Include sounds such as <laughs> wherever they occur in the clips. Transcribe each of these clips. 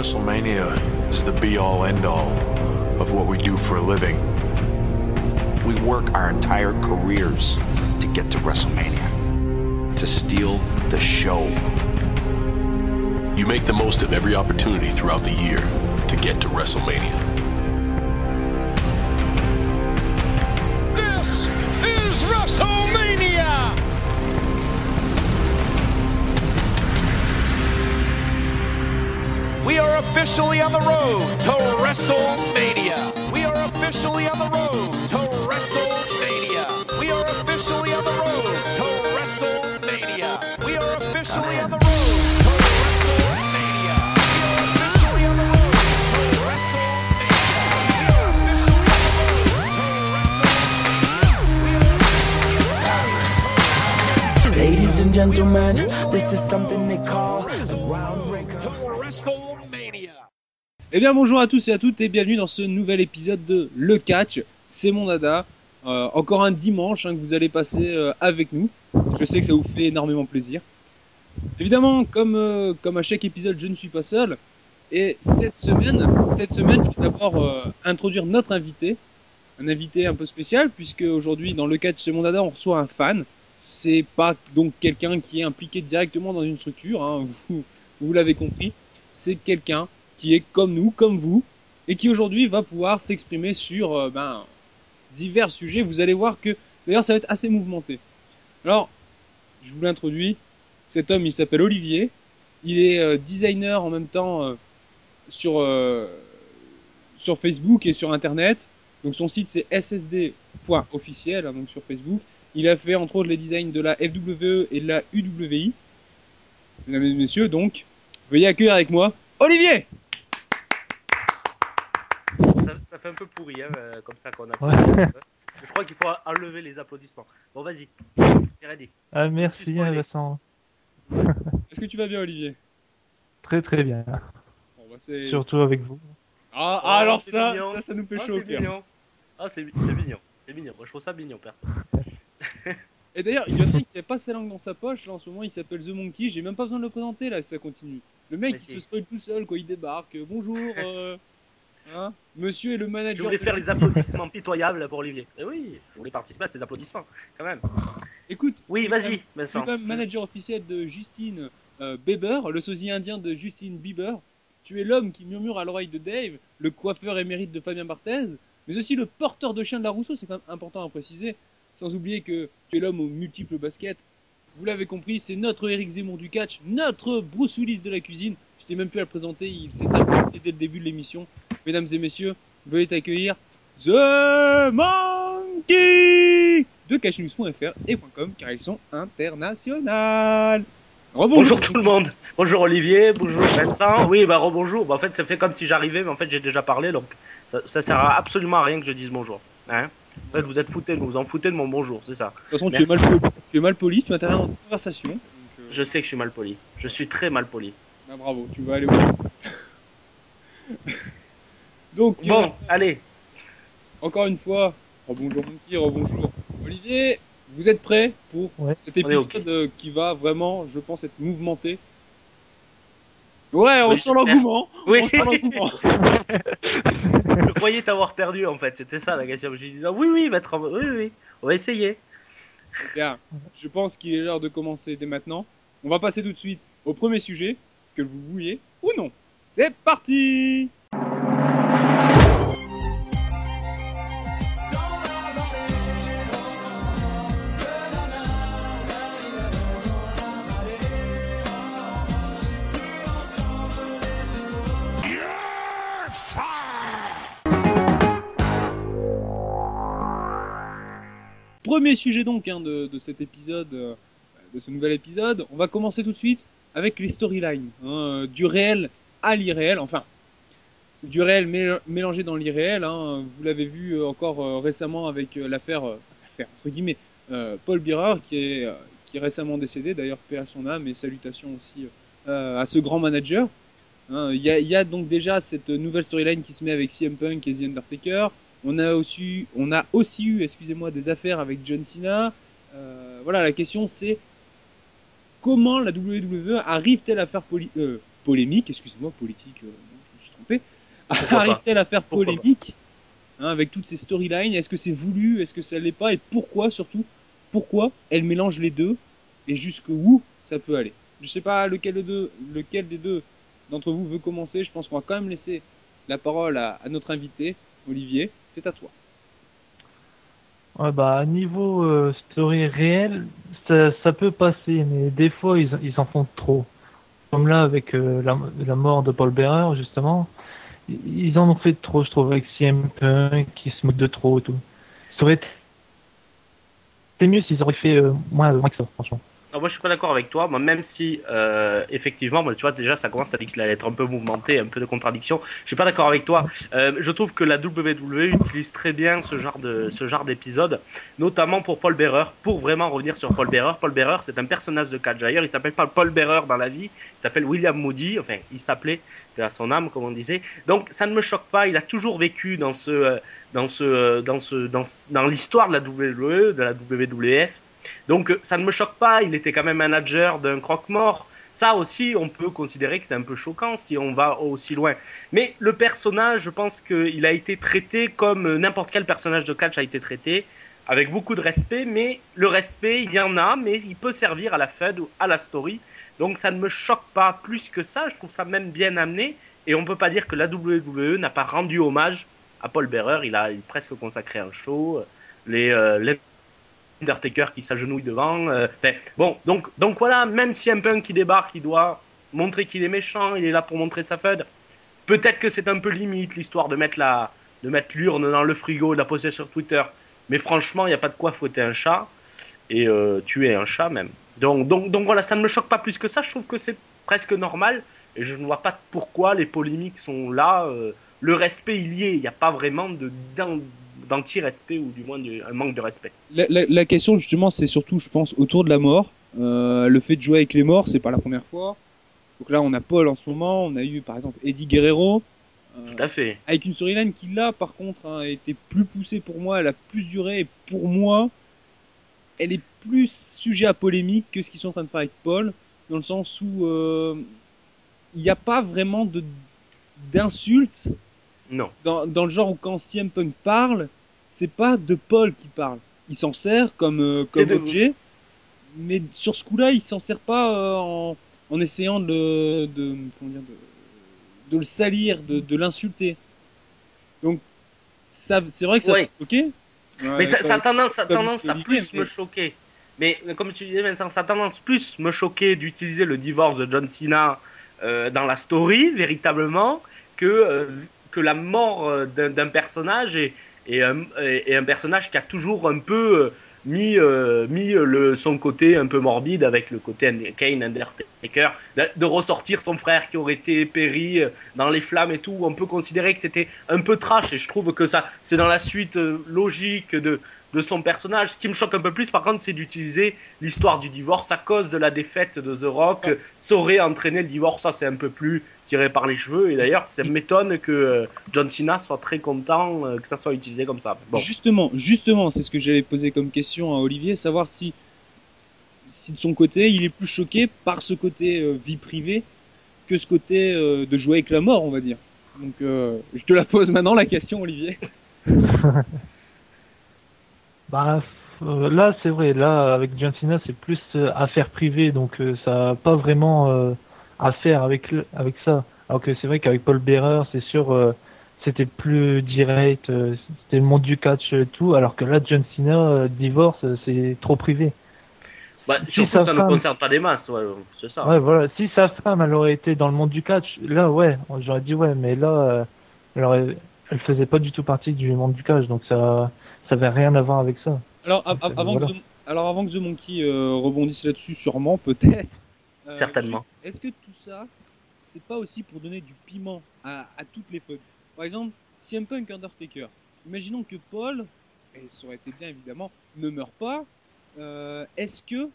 WrestleMania is the be all end all of what we do for a living. We work our entire careers to get to WrestleMania, to steal the show. You make the most of every opportunity throughout the year to get to WrestleMania. Officially on the road to WrestleMania. We are officially on the road to WrestleMania. We are officially on the road to WrestleMania. We are officially on the road. Ladies and gentlemen, this is something they call Eh bien bonjour à tous et à toutes et bienvenue dans ce nouvel épisode de Le Catch, c'est mon dada. Euh, encore un dimanche hein, que vous allez passer euh, avec nous. Je sais que ça vous fait énormément plaisir. Évidemment, comme, euh, comme à chaque épisode, je ne suis pas seul. Et cette semaine, cette semaine, je vais d'abord euh, introduire notre invité. Un invité un peu spécial, puisque aujourd'hui, dans Le Catch, c'est mon dada, on reçoit un fan. C'est pas donc quelqu'un qui est impliqué directement dans une structure, hein, <laughs> vous, vous l'avez compris. C'est quelqu'un qui est comme nous, comme vous, et qui aujourd'hui va pouvoir s'exprimer sur euh, ben, divers sujets. Vous allez voir que, d'ailleurs, ça va être assez mouvementé. Alors, je vous l'introduis. Cet homme, il s'appelle Olivier. Il est euh, designer en même temps euh, sur, sur Facebook et sur Internet. Donc son site c'est ssd.officiel, hein, donc sur Facebook. Il a fait entre autres les designs de la FWE et de la UWI. Mesdames et messieurs, donc, veuillez accueillir avec moi Olivier Ça, fait un peu pourri, hein, euh, comme ça qu'on a. Ouais. Je crois qu'il faut enlever les applaudissements. Bon, vas-y. Ah, merci. Vincent. Est-ce que tu vas bien Olivier? Très très bien. Bon, bah, c'est- Surtout avec vous. Ah, Oh, ah, alors ça, mignon. ça, ça nous fait Ah, chaud au c'est cœur. mignon. Ah, c'est c'est mignon. C'est mignon. Moi, je trouve ça mignon, perso. <laughs> Et d'ailleurs, il y en a un qui a pas sa langue dans sa poche, là en ce moment, il s'appelle The Monkey, j'ai même pas besoin de le présenter là si ça continue. Le mec, Mais il si. se spoil tout seul quand il débarque. Bonjour, euh, hein, monsieur est le Je manager. voulais faire les applaudissements pitoyables pour Olivier. Et oui, je voulais participer à ces applaudissements, quand même. Écoute, Oui, tu es quand vas-y, même- Tu es Vincent. quand même manager officiel de Justine euh, Bieber, le sosie indien de Justine Bieber. Tu es l'homme qui murmure à l'oreille de Dave, le coiffeur émérite de Fabien Barthez, mais aussi le porteur de chien de la Rousseau, c'est quand même important à préciser. Sans oublier que tu es l'homme aux multiples baskets. Vous l'avez compris, c'est notre Eric Zemmour du catch, notre Bruce Willis de la cuisine. T'ai même plus à le présenter, il s'est imposé dès le début de l'émission. Mesdames et messieurs, veuillez accueillir The Monkey de catchnews.fr et .com car ils sont internationales. Bonjour tout le monde. Bonjour Olivier, bonjour Vincent. Oui, bah rebonjour. Bah, en fait, ça fait comme si j'arrivais, mais en fait, j'ai déjà parlé, donc ça, ça sert à absolument à rien que je dise bonjour. Hein en fait, vous êtes foutés, vous vous en foutez de mon bonjour, c'est ça. De toute façon, tu es, mal poli, tu es mal poli, tu interviens dans toute conversation. Donc, euh, Je sais que je suis mal poli. Je suis très mal poli. Bah, bravo, tu vas aller bout. <laughs> Donc, euh, Bon, allez. encore une fois, rebonjour Monkey, rebonjour Olivier. Vous êtes prêts pour Ouais. cet épisode euh, qui va vraiment, je pense, être mouvementé? Ouais, on Oui, sent l'engouement. Oui. On sent l'engouement. <laughs> Je croyais t'avoir perdu en fait, c'était ça la question. J'ai dit ah, oui, oui, maître, oui, oui, on va essayer. Bien, je pense qu'il est l'heure de commencer dès maintenant. On va passer tout de suite au premier sujet, vous vouliez ou non. C'est parti Premier sujet donc hein, de, de cet épisode, euh, de ce nouvel épisode. On va commencer tout de suite avec les storylines, hein, euh, du réel à l'irréel. Enfin, du réel mél- mélangé dans l'irréel. Hein. Vous l'avez vu euh, encore euh, récemment avec l'affaire, entre guillemets, Paul Birrer qui est, qui récemment décédé. D'ailleurs, paix à son âme et salutations aussi à ce grand manager. Hein, Il y, a, donc déjà cette nouvelle storyline qui se met avec CM Punk et The Undertaker. On a aussi, on a aussi eu, excusez-moi, des affaires avec John Cena. Voilà, la question c'est comment la WWE arrive-t-elle à faire poli- euh, polémique, excusez-moi, politique, euh, je me suis trompé, <laughs> arrive-t-elle à faire Pourquoi polémique hein, avec toutes ces storylines? Est-ce que c'est voulu? Est-ce que ça l'est pas? Et pourquoi surtout Pourquoi elle mélange les deux et jusqu'où ça peut aller? Je sais pas lequel, des deux, lequel des deux d'entre vous veut commencer. Je pense qu'on va quand même laisser la parole à, à notre invité, Olivier. C'est à toi. Ouais, bah, niveau euh, story réel, ça, ça peut passer, mais des fois, ils, ils en font trop. Comme là, avec euh, la, la mort de Paul Bearer, justement, ils en ont fait trop, je trouve, avec CM Punk, qui se moque de trop et tout. Ça aurait été mieux s'ils auraient fait euh, moins, moins que ça, franchement. Alors moi je suis pas d'accord avec toi, moi même si euh, effectivement, moi, tu vois déjà ça commence à être un peu mouvementé, un peu de contradiction. Je suis pas d'accord avec toi. Euh, je trouve que la WWE utilise très bien ce genre d'épisode, notamment pour Paul Bearer, pour vraiment revenir sur Paul Bearer. Paul Bearer c'est un personnage de catch. D'ailleurs il s'appelle pas Paul Bearer dans la vie, il s'appelle William Moody. Enfin il s'appelait à son âme comme on disait. Donc ça ne me choque pas. Il a toujours vécu dans ce euh, dans ce dans dans l'histoire de la WWE, de la WWF. Donc euh, ça ne me choque pas, il était quand même manager d'un croque-mort. Ça aussi, on peut considérer que c'est un peu choquant si on va aussi loin. Mais le personnage, je pense qu'il a été traité comme euh, n'importe quel personnage de catch a été traité, avec beaucoup de respect, mais le respect, il y en a, mais il peut servir à la Fed ou à la story. Donc ça ne me choque pas plus que ça, je trouve ça même bien amené, et on peut pas dire que la WWE n'a pas rendu hommage à Paul Bearer, il a presque consacré un show, les, euh, Undertaker qui s'agenouille devant. euh, bon, donc, voilà, même si un punk qui débarque, il doit montrer qu'il est méchant, il est là pour montrer sa fud. Peut-être que c'est un peu limite l'histoire de mettre de mettre l'urne dans le frigo, de la poster sur Twitter. Mais franchement, il n'y a pas de quoi fouetter un chat et euh, tuer un chat même. Donc, donc, voilà, ça ne me choque pas plus que ça. Je trouve que c'est presque normal et je ne vois pas pourquoi les polémiques sont là. euh, le respect, il y est. Il n'y a pas vraiment de d'anti-respect ou du moins de- un manque de respect. La, la- la question justement, c'est surtout, je pense, autour de la mort. Euh, le fait de jouer avec les morts, c'est pas la première fois. Donc là, on a Paul en ce moment, on a eu par exemple Eddie Guerrero. Euh, Tout à fait. avec une storyline qui là, par contre, hein, a été plus poussée pour moi, elle a plus duré et pour moi, elle est plus sujet à polémique que ce qu'ils sont en train de faire avec Paul, dans le sens où euh, il n'y a pas vraiment de d'insultes Non. dans, dans le genre où quand CM Punk parle, c'est pas de Paul qui parle. Il s'en sert comme, euh, comme objet, mais sur ce coup-là, il s'en sert pas euh, en, en essayant de, de, comment dire, de, de le salir, de, de l'insulter. Donc, ça, c'est vrai que ça Ouais. peut choquer. Mais ça, ça a tendance, ça tendance à plus mais- me choquer. Mais euh, comme tu disais, Vincent, ça a tendance plus me choquer d'utiliser le divorce de John Cena euh, dans la story, véritablement, que, euh, que la mort euh, d'un personnage et, et, un, personnage qui a toujours un peu euh, mis, euh, mis euh, le, son côté un peu morbide avec le côté Kane Undertaker, de, de ressortir son frère qui aurait été péri dans les flammes et tout. On peut considérer que c'était un peu trash et je trouve que ça, c'est dans la suite logique de, de son personnage. Ce qui me choque un peu plus, par contre, c'est d'utiliser l'histoire du divorce à cause de la défaite de The Rock. euh, Ça aurait entraîné le divorce, ça c'est un peu plus tiré par les cheveux. Et d'ailleurs, ça m'étonne que euh, John Cena soit très content euh, que ça soit utilisé comme ça. Bon. Justement, justement, c'est ce que j'allais poser comme question à Olivier, savoir si, si de son côté, il est plus choqué par ce côté euh, vie privée que ce côté euh, de jouer avec la mort, on va dire. Donc, euh, je te la pose maintenant la question, Olivier. <laughs> Bah, euh, là, c'est vrai. Là, avec John Cena, c'est plus euh, affaire privée, donc euh, ça n'a pas vraiment euh, affaire avec le- avec ça. Alors que c'est vrai qu'avec Paul Bearer, c'est sûr, euh, c'était plus direct, euh, c'était le monde du catch et tout. Alors que là, John Cena, divorce, c'est trop privé. Bah, si surtout, ça ne concerne pas des masses, ouais, c'est ça. Ouais, voilà. Si sa femme, elle aurait été dans le monde du catch, là, ouais, j'aurais dit ouais, mais là, elle, aurait, elle faisait pas du tout partie du monde du catch, donc ça, ça avait rien à voir avec ça. Alors, a- Donc, a- avant, voilà. que The, alors avant que The Monkey euh, rebondisse là-dessus, sûrement, peut-être. euh, Certainement. Est-ce que tout ça, c'est pas aussi pour donner du piment à, à toutes les fautes Par exemple, CM Punk Undertaker. Imaginons que Paul, et ça aurait été bien évidemment, ne meurt pas. euh, Est-ce que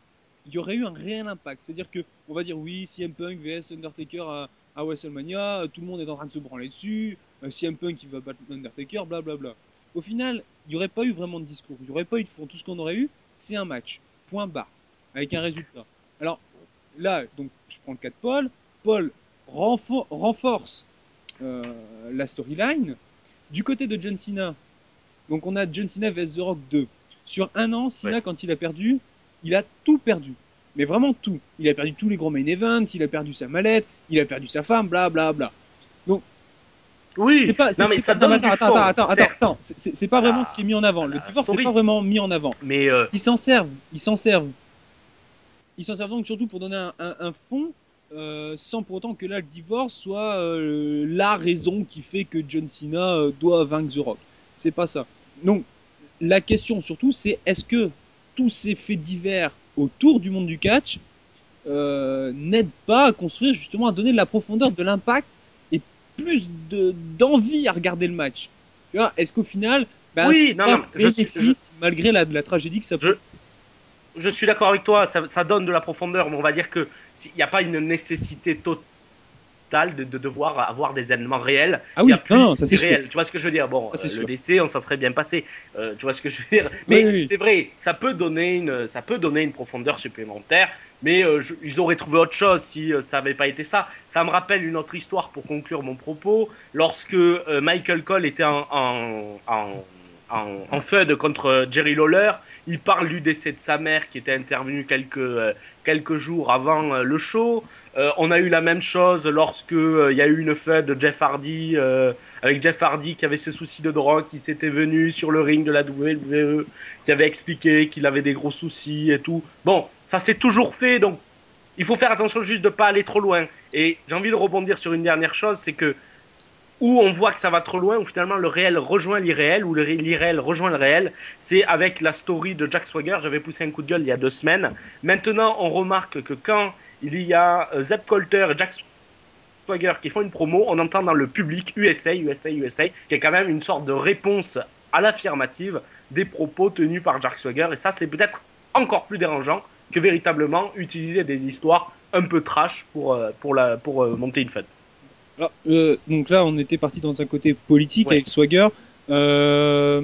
il y aurait eu un réel impact? C'est-à-dire que on va dire oui, CM Punk vs Undertaker à, à WrestleMania, tout le monde est en train de se branler dessus. CM Punk il va battre Undertaker, blablabla. Au final, il n'y aurait pas eu vraiment de discours, il n'y aurait pas eu de fond. Tout ce qu'on aurait eu, c'est un match. Point barre. Avec un résultat. Alors, là, donc, je prends le cas de Paul. Paul renfor- renforce euh, la storyline. Du côté de John Cena, donc on a John Cena vs The Rock 2. Sur un an, Cena, Ouais. quand il a perdu, il a tout perdu. Mais vraiment tout. Il a perdu tous les grands main events, il a perdu sa mallette, il a perdu sa femme, bla bla bla. Oui, C'est pas, non mais ça pas- donne du attends, attends, attends, attends, c'est pas vraiment Ah, ce qui est mis en avant. Le la divorce, story. pas vraiment mis en avant. Mais euh, Ils s'en servent, ils s'en servent. Ils s'en servent donc surtout pour donner un, un, un fond, euh, sans pour autant que là le divorce soit euh, la raison qui fait que John Cena euh, doit vaincre The Rock. C'est pas ça. Donc la question surtout, c'est est-ce que tous ces faits divers autour du monde du catch euh, n'aident pas à construire justement à donner de la profondeur, de l'impact plus de d'envie à regarder le match. Tu vois, est-ce qu'au final, ben, Oui, non, non, je suis- je- malgré la, la tragédie que ça peut Je- je suis d'accord avec toi, ça, ça donne de la profondeur, mais on va dire que s'il n'y a pas une nécessité totale de, de devoir avoir des événements réels. Ah Il oui, plus non, non, ça c'est sûr. réel. Tu vois ce que je veux dire? Bon, Ça, euh, le décès, on s'en serait bien passé. Euh, tu vois ce que je veux dire? Mais Oui, oui. c'est vrai, ça peut donner une, ça peut donner une profondeur supplémentaire. Mais euh, je- ils auraient trouvé autre chose si euh, ça n'avait pas été ça. Ça me rappelle une autre histoire pour conclure mon propos. Lorsque euh, Michael Cole était en, en, en, en, feud contre Jerry Lawler, il parle du décès de sa mère qui était intervenue quelques, euh, quelques jours avant euh, le show. Euh, on a eu la même chose lorsque euh, il y a eu une feud de Jeff Hardy euh, avec Jeff Hardy qui avait ses soucis de drogue, qui s'était venu sur le ring de la WWE, qui avait expliqué qu'il avait des gros soucis et tout. Bon, ça s'est toujours fait, donc il faut faire attention juste de pas aller trop loin. Et j'ai envie de rebondir sur une dernière chose, c'est que où on voit que ça va trop loin, où finalement le réel rejoint l'irréel, ou l'irréel rejoint le réel, c'est avec la story de Jack Swagger. J'avais poussé un coup de gueule il y a deux semaines. Maintenant, on remarque que quand il y a euh, Zeb Coulter et Jack Swagger qui font une promo, on entend dans le public USA, USA, USA, qui est quand même une sorte de réponse à l'affirmative des propos tenus par Jack Swagger. Et ça, c'est peut-être encore plus dérangeant que véritablement utiliser des histoires un peu trash pour, euh, pour, la, pour euh, monter une fête. Alors, euh, donc là, on était parti dans un côté politique Ouais. avec Swagger. Euh,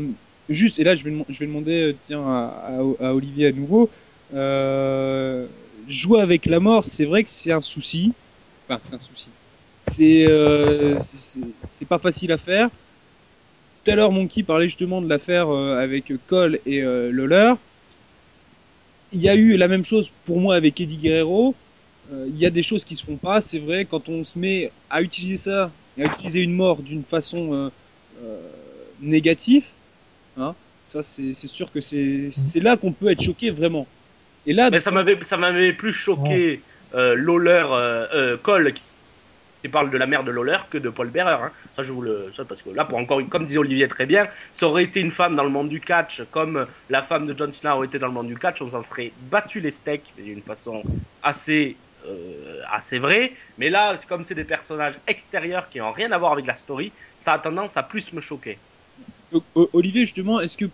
juste, et là, je vais, je vais demander, tiens, à, à- à Olivier à nouveau. Euh, jouer avec la mort, c'est vrai que c'est un souci. Enfin, c'est un souci. C'est, euh, pas facile à faire. Tout à l'heure, Monkey parlait justement de l'affaire euh, avec Cole et euh, Lawler. Il y a eu la même chose pour moi avec Eddie Guerrero. Euh, Il y a des choses qui se font pas, c'est vrai. Quand on se met à utiliser ça, à utiliser une mort d'une façon euh, négative, hein, ça c'est sûr que c'est là qu'on peut être choqué vraiment. Et là, Mais ça m'avait, ça m'avait plus choqué euh, Lawler, euh, euh, Cole, qui- parle de la mère de Lawler, que de Paul Bearer. Hein. Ça, je vous le, ça, parce que là, pour encore, comme disait Olivier très bien, ça aurait été une femme dans le monde du catch, comme la femme de John Cena aurait été dans le monde du catch, on s'en serait battu les steaks d'une façon assez, euh, assez vraie. Mais là, comme c'est des personnages extérieurs qui n'ont rien à voir avec la story, ça a tendance à plus me choquer. Olivier justement, est-ce que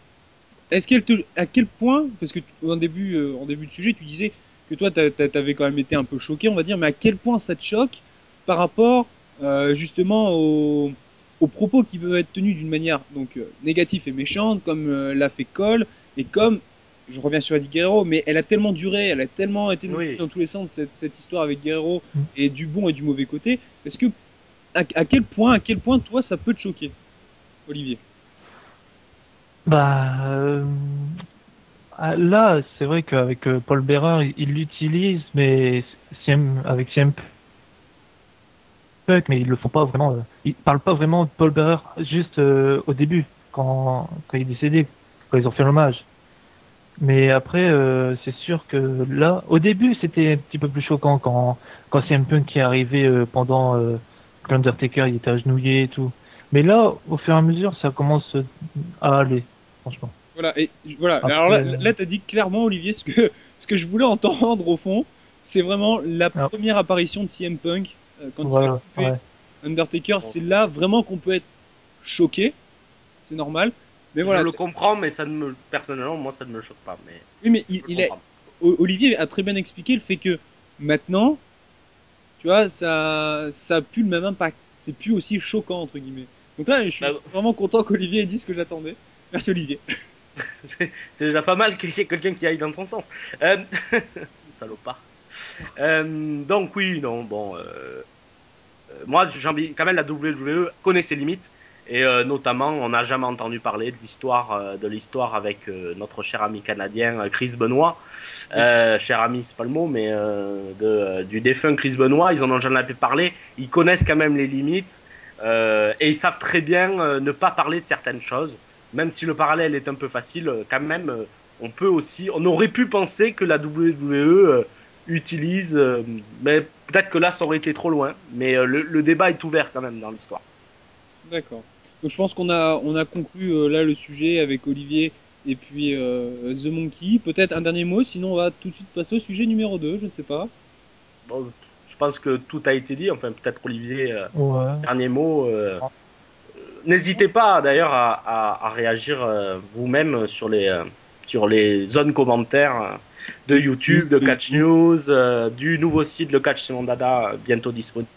est-ce qu'elle te à quel point parce que tu- en début euh, en début de sujet tu disais que toi t'a- t'a- t'avais quand même été un peu choqué on va dire mais à quel point ça te choque par rapport euh, justement aux, aux propos qui peuvent être tenus d'une manière donc euh, négative et méchante comme euh, l'a fait Cole et comme je reviens sur Eddie Guerrero mais elle a tellement duré elle a tellement été Oui. dans tous les sens cette, cette histoire avec Guerrero Mm. et du bon et du mauvais côté est-ce que à, à quel point à quel point toi ça peut te choquer Olivier? Bah euh, ah, là, c'est vrai qu'avec euh, Paul Bearer, il- il l'utilise, mais avec CM Punk, mais ils le font pas vraiment. euh, ils parlent pas vraiment de Paul Bearer juste euh, au début, quand, quand il est décédé, quand ils ont fait l'hommage. Mais après, c'est sûr que là, au début, c'était un petit peu plus choquant quand quand CM Punk est arrivé pendant euh, l'Undertaker, il était agenouillé et tout. Mais là, au fur et à mesure, ça commence à aller, franchement. Voilà, et voilà. Après, Alors là, euh, là, t'as dit clairement, Olivier, ce que ce que je voulais entendre au fond, c'est vraiment la Alors. première apparition de CM Punk euh, quand il a coupé ouais. Undertaker. C'est là vraiment qu'on peut être choqué, c'est normal. Mais voilà. Je le comprends, mais ça ne me, personnellement, moi, ça ne me choque pas. Mais Oui, mais il, il Olivier a très bien expliqué le fait que maintenant, tu vois, ça, ça a plus le même impact. C'est plus aussi choquant entre guillemets. Donc là, je suis Bah, vraiment content qu'Olivier ait dit ce que j'attendais. Merci Olivier. <laughs> C'est déjà pas mal qu'il y ait quelqu'un qui aille dans ton sens. Euh... <laughs> Salopard. Euh, donc oui, non, bon. euh, moi, j'ai envie, quand même, la WWE connaît ses limites. Et euh, notamment, on n'a jamais entendu parler de l'histoire, euh, de l'histoire avec euh, notre cher ami canadien euh, Chris Benoit. Euh, cher ami, c'est pas le mot, mais euh, de, euh, du défunt Chris Benoit. Ils en ont jamais parlé. Ils connaissent quand même les limites euh, et ils savent très bien euh, ne pas parler de certaines choses. Même si le parallèle est un peu facile, euh, quand même, euh, on peut aussi, on aurait pu penser que la WWE euh, utilise, mais peut-être que là, ça aurait été trop loin. Mais le, le débat est ouvert quand même dans l'histoire. D'accord. Donc je pense qu'on a, on a conclu euh, là le sujet avec Olivier et puis euh, The Monkey. Peut-être un dernier mot, sinon on va tout de suite passer au sujet numéro 2, je ne sais pas. Bon, je pense que tout a été dit. Enfin, peut-être Olivier, euh, Ouais. dernier mot. N'hésitez pas d'ailleurs à, à, à réagir euh, vous-même sur les euh, sur les zones commentaires euh, de YouTube, de Catch News, euh, du nouveau site Le Catch Simon Dada bientôt disponible.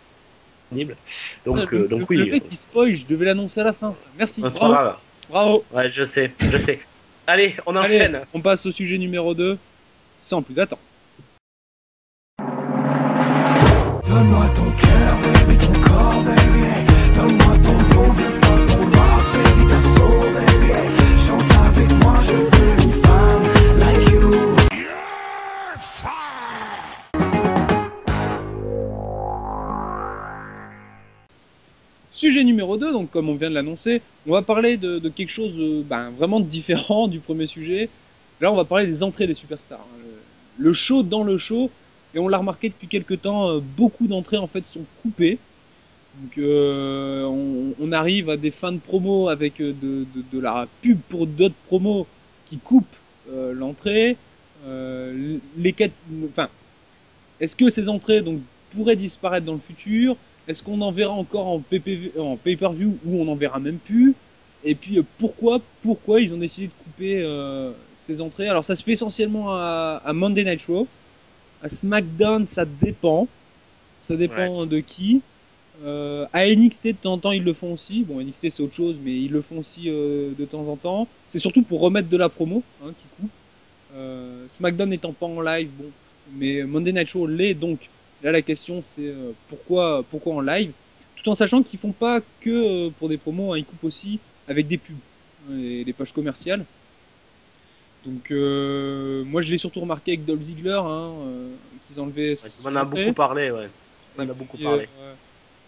Donc, Ah, le, donc le- le oui, mec qui spoil, je devais l'annoncer à la fin, ça. Merci. c'est pas Bravo. grave. Bravo. Ouais, je sais, je sais. Allez, on Allez, enchaîne. on passe au sujet numéro 2, sans plus attendre. Donne-moi ton cœur, baby, ton corps, baby. Donne-moi ton bon vieux Sujet numéro 2, donc comme on vient de l'annoncer, on va parler de, de quelque chose euh, ben, vraiment différent du premier sujet. Là, on va parler des entrées des superstars. hein. Le, le show dans le show, et on l'a remarqué depuis quelques temps, euh, beaucoup d'entrées en fait sont coupées. Euh, on, arrive à des fins de promo avec euh, de, de, de la pub pour d'autres promos qui coupent euh, l'entrée. Euh, les quêtes, enfin, est-ce que ces entrées pourraient disparaître dans le futur? Est-ce qu'on en verra encore en, PPV, en pay-per-view ou on en verra même plus? Et puis euh, pourquoi, pourquoi ils ont décidé de couper euh, ces entrées? Alors ça se fait essentiellement à, à Monday Night Raw. À SmackDown, ça dépend. Ça dépend de qui. Euh, à NXT, de temps en temps, ils le font aussi. Bon, NXT, c'est autre chose, mais ils le font aussi euh, de temps en temps. C'est surtout pour remettre de la promo, hein, qui coupe. Euh, SmackDown n'étant pas en live, bon. Mais Monday Night Raw l'est, donc là, la question, c'est euh, pourquoi, pourquoi en live? Tout en sachant qu'ils font pas que euh, pour des promos, hein, ils coupent aussi avec des pubs, hein, les, les pages commerciales. Donc, euh, moi, je l'ai surtout remarqué avec Dolph Ziggler, hein, euh, qu'ils enlevaient. On en a beaucoup parlé, ouais. On en a beaucoup parlé. euh,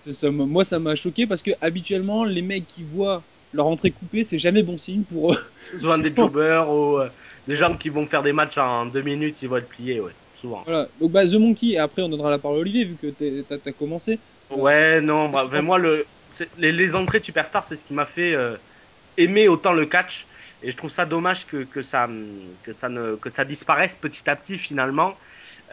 ouais. Ça, moi, moi, ça m'a choqué parce que habituellement, les mecs qui voient leur entrée coupée, c'est jamais bon signe pour eux. Souvent des <laughs> jobbers ou euh, des gens qui vont faire des matchs en deux minutes, ils vont être pliés, ouais. Souvent. Voilà. Donc, bah, The Monkey, et après, on donnera la parole à Olivier, vu que t'as as commencé. Ouais, non, bah, ben, moi, le, les, les entrées de Superstar, c'est ce qui m'a fait euh, aimer autant le catch. Et je trouve ça dommage que, que, ça, que, ça, ne, que ça disparaisse petit à petit finalement.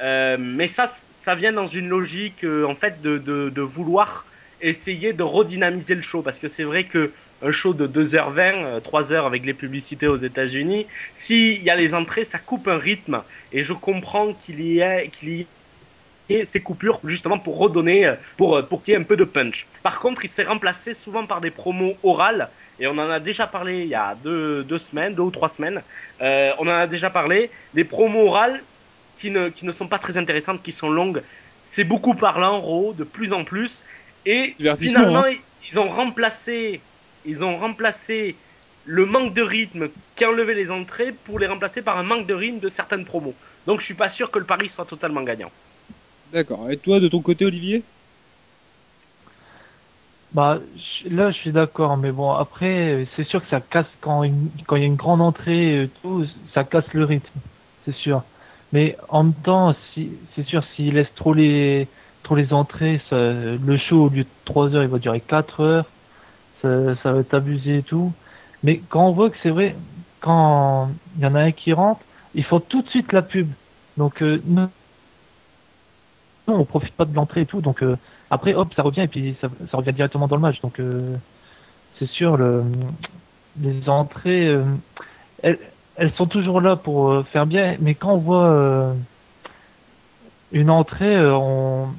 Euh, mais ça, ça vient dans une logique euh, en fait de, de, de vouloir essayer de redynamiser le show. Parce que c'est vrai que un show de 2h20, euh, 3h avec les publicités aux États-Unis, s'il y a les entrées, ça coupe un rythme. Et je comprends qu'il y ait, qu'il y ait ces coupures justement pour redonner, euh, pour, euh, pour qu'il y ait un peu de punch. Par contre, il s'est remplacé souvent par des promos orales. Et on en a déjà parlé il y a deux, deux semaines, deux ou trois semaines. Euh, on en a déjà parlé. Des promos orales qui ne, qui ne sont pas très intéressantes, qui sont longues. C'est beaucoup parlant, Raw, de plus en plus. Et finalement, hein. ils ont remplacé, ils ont remplacé le manque de rythme qui enlevait les entrées pour les remplacer par un manque de rythme de certaines promos. Donc je suis pas sûr que le pari soit totalement gagnant. D'accord. Et toi, de ton côté, Olivier? Bah, là, je suis d'accord, mais bon, après, c'est sûr que ça casse quand une- quand il y a une grande entrée, tout, ça casse le rythme, c'est sûr. Mais en même temps, si, c'est sûr, s'ils laissent trop les, trop les entrées, ça, le show, au lieu de 3 heures, il va durer 4 heures, ça, va être abusé et tout. Mais quand on voit que c'est vrai, quand il y en a un qui rentre, ils font tout de suite la pub. Donc, euh, nous, on profite pas de l'entrée et tout, donc, euh, après, hop, ça revient et puis ça, revient directement dans le match. Donc, euh, c'est sûr, le, les entrées, euh, elles, elles sont toujours là pour faire bien, mais quand on voit une entrée, on,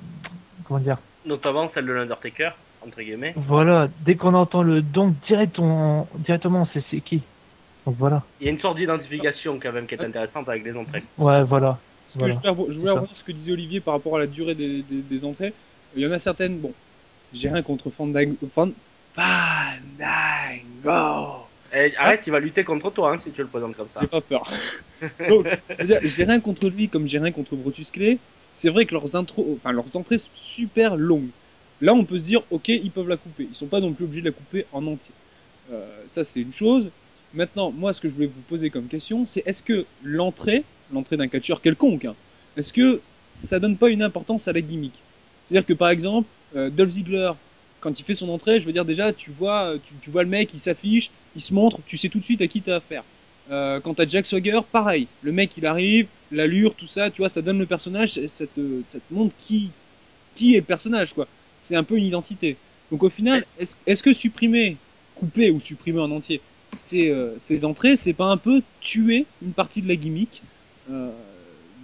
comment dire, Notamment celle de l'Undertaker, entre guillemets. voilà, dès qu'on entend le donc direct, on, directement, on sait c'est qui? Donc voilà. Il y a une sorte d'identification quand même qui est intéressante avec les entrées. Ouais, voilà. Voilà. je voulais, je voulais revoir ce que disait Olivier par rapport à la durée des, des, des entrées. Il y en a certaines, bon, j'ai rien contre Fandango. Fan... Fandango. Eh, arrête, il va lutter contre toi hein, si tu le présentes comme ça. J'ai pas peur. <laughs> Donc, j'ai rien contre lui comme j'ai rien contre Brutus Clay. C'est vrai que leurs intros, enfin leurs entrées sont super longues. Là, on peut se dire, ok, ils peuvent la couper. Ils sont pas non plus obligés de la couper en entier. Euh, ça, c'est une chose. Maintenant, moi, ce que je voulais vous poser comme question, c'est est-ce que l'entrée, l'entrée d'un catcheur quelconque, hein, est-ce que ça donne pas une importance à la gimmick? C'est-à-dire que par exemple, euh, Dolph Ziggler, quand il fait son entrée, je veux dire déjà, tu vois, tu, tu vois le mec, il s'affiche, il se montre, tu sais tout de suite à qui t'as affaire. Euh, quand t'as Jack Swagger, pareil, le mec il arrive, l'allure, tout ça, tu vois, ça donne le personnage, ça te, ça te montre qui, qui est le personnage, quoi. C'est un peu une identité. Donc au final, est-ce que supprimer, couper ou supprimer en entier ces, euh, entrées, c'est pas un peu tuer une partie de la gimmick euh,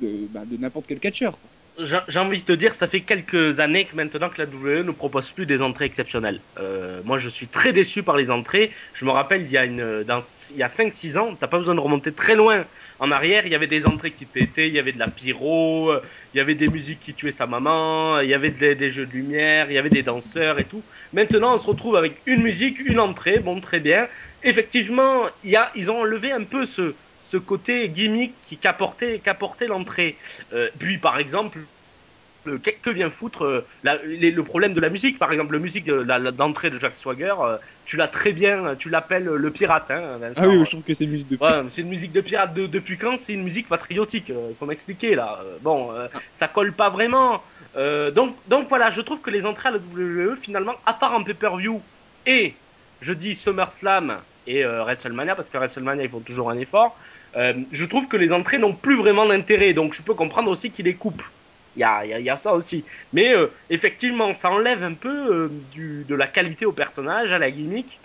de, bah, de n'importe quel catcheur. J'ai envie de te dire, ça fait quelques années que maintenant que la WWE ne propose plus des entrées exceptionnelles. Euh, moi, je suis très déçu par les entrées. Je me rappelle, il y a, une, dans, il y a 5-6 ans, t'as pas besoin de remonter très loin en arrière, il y avait des entrées qui pétaient, il y avait de la pyro, euh, il y avait des musiques qui tuaient sa maman, il y avait des, jeux de lumière, il y avait des danseurs et tout. Maintenant, on se retrouve avec une musique, une entrée, bon, très bien. Effectivement, y a, ils ont enlevé un peu ce, ce côté gimmick qu'apportait l'entrée. Euh, puis par exemple, le- que, que vient foutre euh, la- les- le problème de la musique Par exemple, la musique d'entrée de Jack Swagger, euh, tu l'as très bien, tu l'appelles le pirate. Hein, Vincent. Ah oui, je trouve que c'est une musique de Ouais, mais c'est une musique de pirate. De- depuis quand c'est une musique patriotique Il faut m'expliquer là. Euh, bon, euh, ça colle pas vraiment. Euh, donc, donc voilà, je trouve que les entrées à la WWE, finalement, à part en pay-per-view et je dis SummerSlam et euh, WrestleMania, parce que WrestleMania ils font toujours un effort, euh, je trouve que les entrées n'ont plus vraiment d'intérêt. Donc je peux comprendre aussi qu'ils les coupent. Il y a, y a- y a ça aussi. Mais euh, effectivement, ça enlève un peu euh, du, de la qualité au personnage, à la gimmick.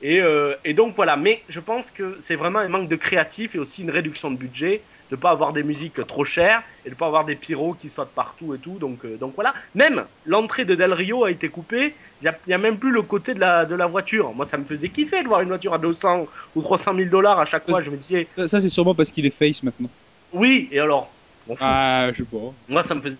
Et, euh, et donc voilà, mais je pense que c'est vraiment un manque de créatif et aussi une réduction de budget, de pas avoir des musiques trop chères et de pas avoir des pyros qui sautent partout et tout. Donc, euh, donc voilà, même l'entrée de Del Rio a été coupée, il n'y a, même plus le côté de la, de la voiture. Moi ça me faisait kiffer de voir une voiture à 200 ou 300 000 dollars à chaque fois, je me disais, Ça, ça, c'est sûrement parce qu'il est face maintenant. oui, et alors. Ah, je sais pas. Moi, ça me faisait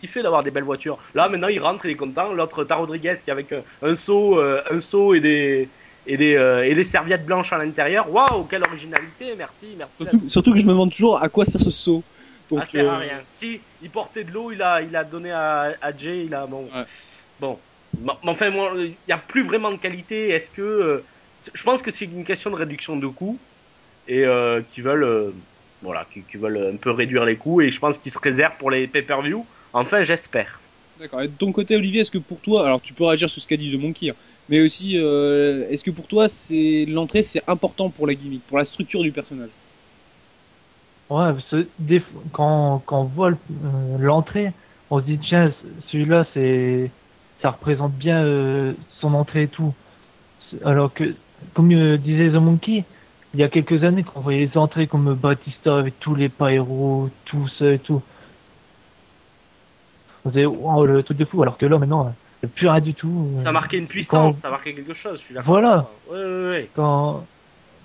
kiffer d'avoir des belles voitures. Là, maintenant, il rentre, il est content. L'autre, Tar Rodriguez, qui avec euh, un seau, euh, un seau et des et euh, et serviettes blanches à l'intérieur. Waouh, quelle originalité Merci, merci. Surtout, surtout que je me demande toujours à quoi sert ce saut. Donc, Ça sert à rien. Si, il portait de l'eau, il a, il a donné à, à Jay, il a bon. Ouais. Bon, mais enfin, moi, il n'y a plus vraiment de qualité. Est-ce que euh, je pense que c'est une question de réduction de coûts et euh, qui veulent, voilà, qui, qui veulent un peu réduire les coûts et je pense qu'ils se réservent pour les pay-per-view. Enfin, j'espère. D'accord. Et de ton côté, Olivier, est-ce que pour toi, alors tu peux réagir sur ce qu'a dit The Monkey, hein, mais aussi, euh, est-ce que pour toi, c'est l'entrée, c'est important pour la gimmick, pour la structure du personnage? Ouais, parce que des quand, quand on voit euh, l'entrée, on se dit tiens, celui-là, c'est, ça représente bien euh, son entrée et tout. Alors que, comme euh, disait The Monkey, il y a quelques années, quand on voyait les entrées comme Batista avec tous les pyros, tout ça et tout, on disait wow, le truc de fou. Alors que là, maintenant, il n'y a plus rien du tout. Ça marquait une puissance, quand- ça marquait quelque chose. Je suis d'accord. Voilà. Ouais, ouais, ouais. quand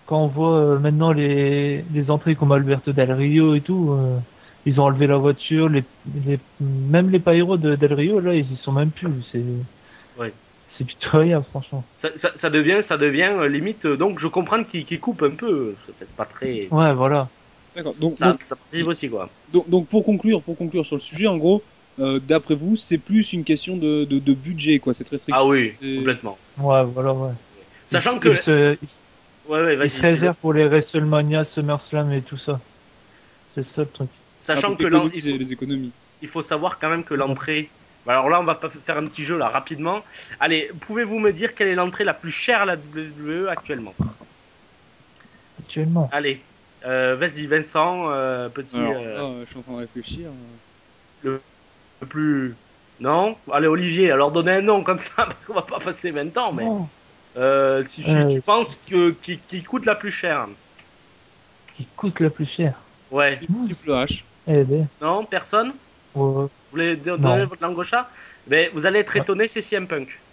quand on voit euh, maintenant les, les entrées comme Alberto Del Rio et tout, euh, ils ont enlevé la voiture, les, les même les pyros de Del Rio là, ils y sont même plus. C'est Ouais. C'est pitoyable franchement. Ça, ça, ça devient, ça devient euh, limite. euh, Donc, je comprends qu'ils qu'ils coupent un peu. C'est pas très. Ouais, voilà. D'accord. Donc, Ça, donc, ça participe aussi, quoi. donc, donc, pour conclure, pour conclure sur le sujet, en gros, euh, d'après vous, c'est plus une question de, de, de budget, quoi, cette restriction. Ah oui, complètement. Ouais, voilà, ouais. Sachant que. se, Ouais, ouais, vas-y. se réservent pour les WrestleMania, SummerSlam et tout ça. C'est ça le truc. Sachant pour que économiser les économies. il faut savoir quand même que l'entrée. Bah, Alors là, on va faire un petit jeu là rapidement. Allez, pouvez-vous me dire quelle est l'entrée la plus chère à la WWE actuellement? Actuellement. Allez, euh, vas-y Vincent, euh, petit, Alors, euh, là, je suis en train de réfléchir. le plus. Non? Allez Olivier, alors donnez un nom comme ça <laughs> parce qu'on va pas passer 20 ans, mais euh, si tu, Euh. tu penses que qui, qui coûte la plus chère? Qui coûte le plus cher? Ouais. Triple H. Eh ben, Non, personne? Vous voulez donner votre langue au chat? Mais vous allez être étonné, c'est CM Punk.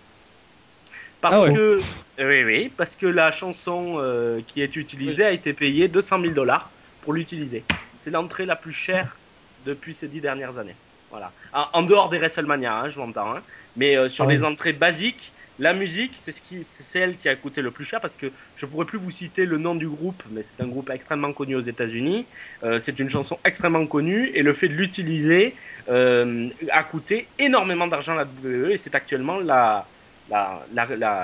Parce Ah ouais. que, oui, oui, parce que la chanson euh, qui est utilisée a été payée 200 000 dollars pour l'utiliser. C'est l'entrée la plus chère depuis ces dix dernières années. Voilà. En, en dehors des WrestleMania, hein, je m'entends. Hein. Mais euh, sur Ah les entrées basiques, la musique, c'est ce qui, c'est celle qui a coûté le plus cher parce que je pourrais plus vous citer le nom du groupe, mais c'est un groupe extrêmement connu aux États-Unis. Euh, c'est une chanson extrêmement connue et le fait de l'utiliser euh, a coûté énormément d'argent à la WWE et c'est actuellement la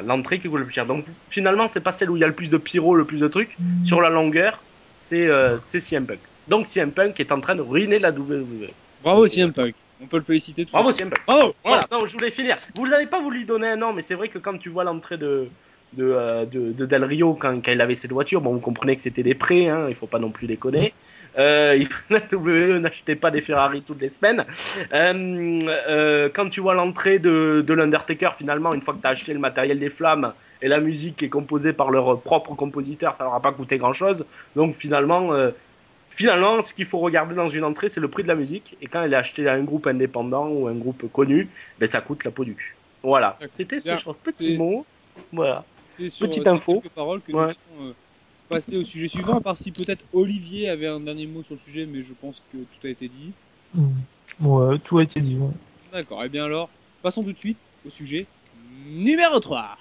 l'entrée qui coûte le plus cher. Donc finalement, c'est pas celle où il y a le plus de pyro, le plus de trucs. Sur la longueur, c'est euh, c'est CM Punk. Donc CM Punk est en train de ruiner la WWE. Bravo CM Punk. On peut le féliciter tout Bravo CM Punk. Bravo. Voilà, non, je voulais finir. Vous n'avez pas voulu donner un nom, mais c'est vrai que quand tu vois l'entrée de, de, euh, de, de Del Rio quand, quand il avait cette voiture, bon, vous comprenez que c'était des prêts, hein, il faut pas non plus déconner. Euh, il- la <laughs> WWE n'achetait pas des Ferrari toutes les semaines. Euh, euh, quand tu vois l'entrée de, de l'Undertaker, finalement, une fois que tu as acheté le matériel des flammes et la musique qui est composée par leur propre compositeur, ça leur a pas coûté grand chose. Donc finalement, finalement, ce qu'il faut regarder dans une entrée, c'est le prix de la musique. Et quand elle est achetée à un groupe indépendant ou un groupe connu, ben, ça coûte la peau du cul. Voilà. C'était ce petit C'est- mot. Voilà. C'est sur Petite info. quelques paroles que Ouais. nous allons euh, passer au sujet suivant, à part si peut-être Olivier avait un dernier mot sur le sujet, mais je pense que tout a été dit. Hmm. Ouais, tout a été dit. ouais. D'accord, et bien alors, passons tout de suite au sujet numéro 3.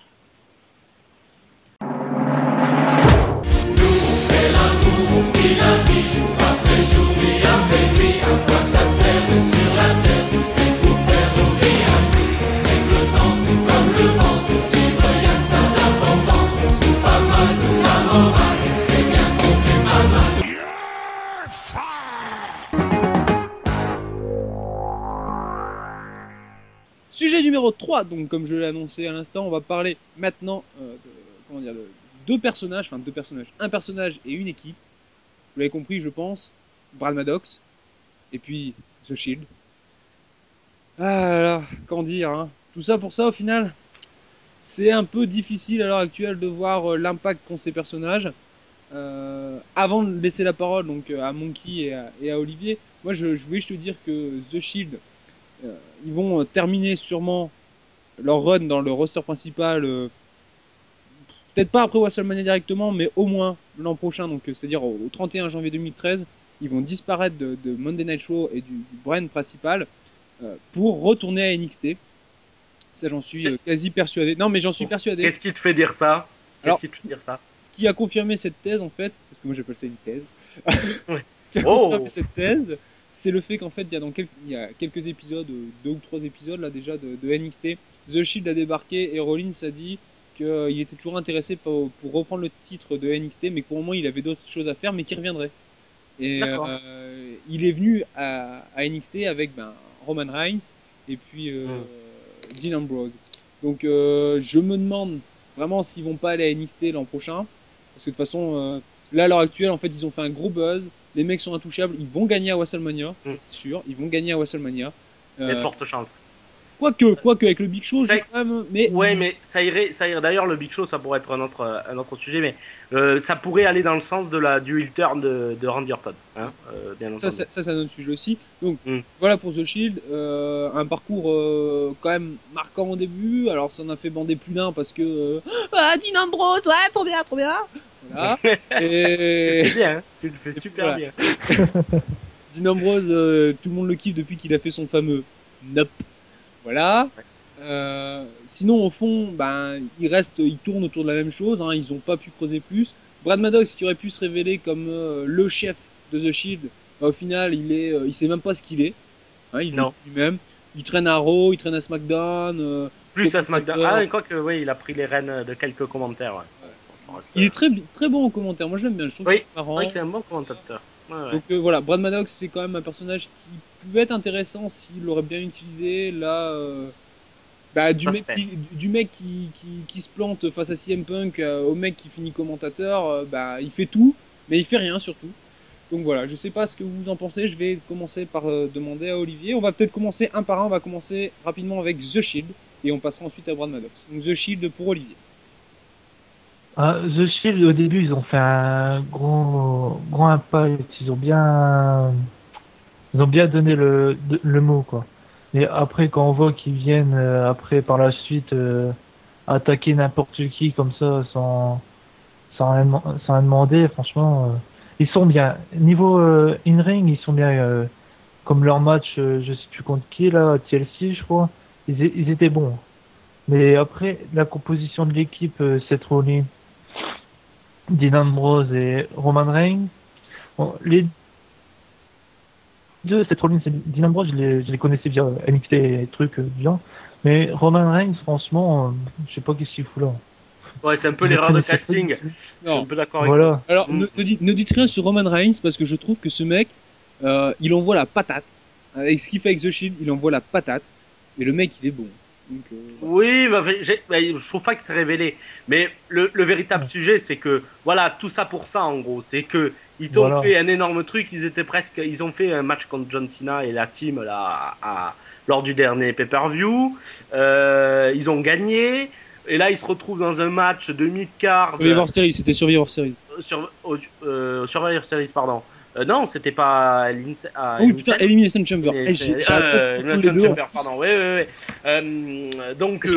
Numéro 3, donc comme je l'ai annoncé à l'instant, on va parler maintenant euh, de, comment dire, de deux personnages, enfin deux personnages, un personnage et une équipe. Vous l'avez compris, je pense, Brad Maddox, et puis The Shield. Ah là qu'en dire, hein. Tout ça pour ça, au final, c'est un peu difficile à l'heure actuelle de voir euh, l'impact qu'ont ces personnages. Euh, avant de laisser la parole donc à Monkey et à, Olivier, moi je, voulais te dire que The Shield, ils vont euh, terminer sûrement leur run dans le roster principal. euh, Peut-être pas après WrestleMania directement, mais au moins l'an prochain, donc euh, c'est-à-dire au, au 31 janvier 2013, ils vont disparaître de, de Monday Night Show et du, du brand principal euh, pour retourner à NXT. Ça, j'en suis euh, quasi persuadé. Non, mais j'en suis persuadé. Qu'est-ce qui te fait dire ça? Qu'est-ce qui te fait dire ça? Ce qui a confirmé cette thèse, en fait, parce que moi j'appelle ça une thèse, <laughs> ce qui a Oh. confirmé cette thèse, c'est le fait qu'en fait, il y a dans quelques, il y a quelques épisodes, euh, deux ou trois épisodes là déjà de, de NXT, The Shield a débarqué et Rollins a dit qu'il était toujours intéressé pour, pour reprendre le titre de NXT, mais que pour le moment il avait d'autres choses à faire, mais qu'il reviendrait. Et euh, il est venu à, à NXT avec ben, Roman Reigns et puis euh, Dean Ambrose. Donc euh, je me demande vraiment s'ils vont pas aller à NXT l'an prochain. Parce que de toute façon, euh, là à l'heure actuelle, en fait, ils ont fait un gros buzz. Les mecs sont intouchables. Ils vont gagner à WrestleMania, Mm. c'est sûr. Ils vont gagner à WrestleMania. Il y a de Euh, fortes chances. quoique, quoique avec le Big Show, Ça- quand même. Mais Ouais, mais ça irait, ça irait. D'ailleurs, le Big Show, ça pourrait être un autre, un autre sujet, mais euh, ça pourrait aller dans le sens de la du heel turn de, de Randy Orton. Hein, euh, bien ça, entendu. ça, ça, c'est un autre sujet aussi. Donc Mm. voilà pour The Shield, euh, un parcours quand même marquant au début. Alors ça en a fait bander plus d'un parce que ah Dean Ambrose, ouais, trop bien, trop bien. Voilà. <laughs> Et C'est bien, hein, tu le fais super Voilà. bien. <laughs> Dean Ambrose, euh, tout le monde le kiffe depuis qu'il a fait son fameux Nope. Voilà. Euh, sinon, au fond, ben, il reste, il tourne autour de la même chose. Hein, ils ont pas pu creuser plus. Brad Maddox, qui aurait pu se révéler comme euh, le chef de The Shield, ben, au final, il est, il sait même pas ce qu'il est. Hein, il Non. lui-même. Il traîne à Raw, il traîne à SmackDown. Plus à. SmackDown. Ah, et quoi que, oui, il a pris les rênes de quelques commentaires. Ouais. Franchement, il est très, très bon en commentaire. Moi, je l'aime bien. Je trouve Oui, est marrant. un bon commentateur. Ouais, ouais. Donc euh, voilà, Brad Maddox, c'est quand même un personnage qui pouvait être intéressant s'il l'aurait bien utilisé. Là, euh, bah, du, mec qui, du mec qui, qui, qui se plante face à CM Punk euh, au mec qui finit commentateur, bah, il fait tout, mais il fait rien surtout. Donc voilà, je sais pas ce que vous en pensez. Je vais commencer par demander à Olivier. On va peut-être commencer un par un. On va commencer rapidement avec The Shield et on passera ensuite à Brad Maddox. Donc The Shield pour Olivier. Ah, The Shield, au début, ils ont fait un gros, grand impact. Ils ont bien, ils ont bien donné le, le mot, quoi. Mais après, quand on voit qu'ils viennent, euh, après, par la suite, euh, attaquer n'importe qui comme ça, sans, sans rien, sans rien demander, franchement, euh, ils sont bien. Niveau euh, in-ring, ils sont bien, euh, comme leur match, euh, je sais plus contre qui, là, TLC, je crois. ils, ils étaient bons. Mais après, la composition de l'équipe, euh, Seth Rollins, Dean Ambrose et Roman Reigns, bon, les deux, Seth Rollins et Dean Ambrose, je les, je les connaissais via NXT et trucs euh, bien. Mais Roman Reigns, franchement, euh, je sais pas qu'est-ce qu'il fout là. Ouais, c'est un peu l'erreur de casting. Je suis un peu d'accord avec Voilà. Alors, Mm. ne, ne dites, ne dites rien sur Roman Reigns parce que je trouve que ce mec, euh, il envoie la patate. Avec ce qu'il fait avec The Shield, il envoie la patate. Et le mec, il est bon. Donc, euh, Oui, bah, bah, je trouve pas que c'est révélé. Mais le, le véritable Ouais. sujet, c'est que voilà, tout ça pour ça en gros, c'est que ils t'ont Voilà. fait un énorme truc. Ils étaient presque, ils ont fait un match contre John Cena et la team là à- lors du dernier pay-per-view. Euh, ils ont gagné. Et là, ils se retrouvent dans un match de mid-card Survivor Series, c'était Survivor Series. sur euh, Survivor Series, pardon. Euh, non, c'était pas à Ah oui, putain, Elimination. Chamber. Eh, de euh, Elimination deux. Chamber, pardon. Ouais, ouais, ouais. Euh, donc,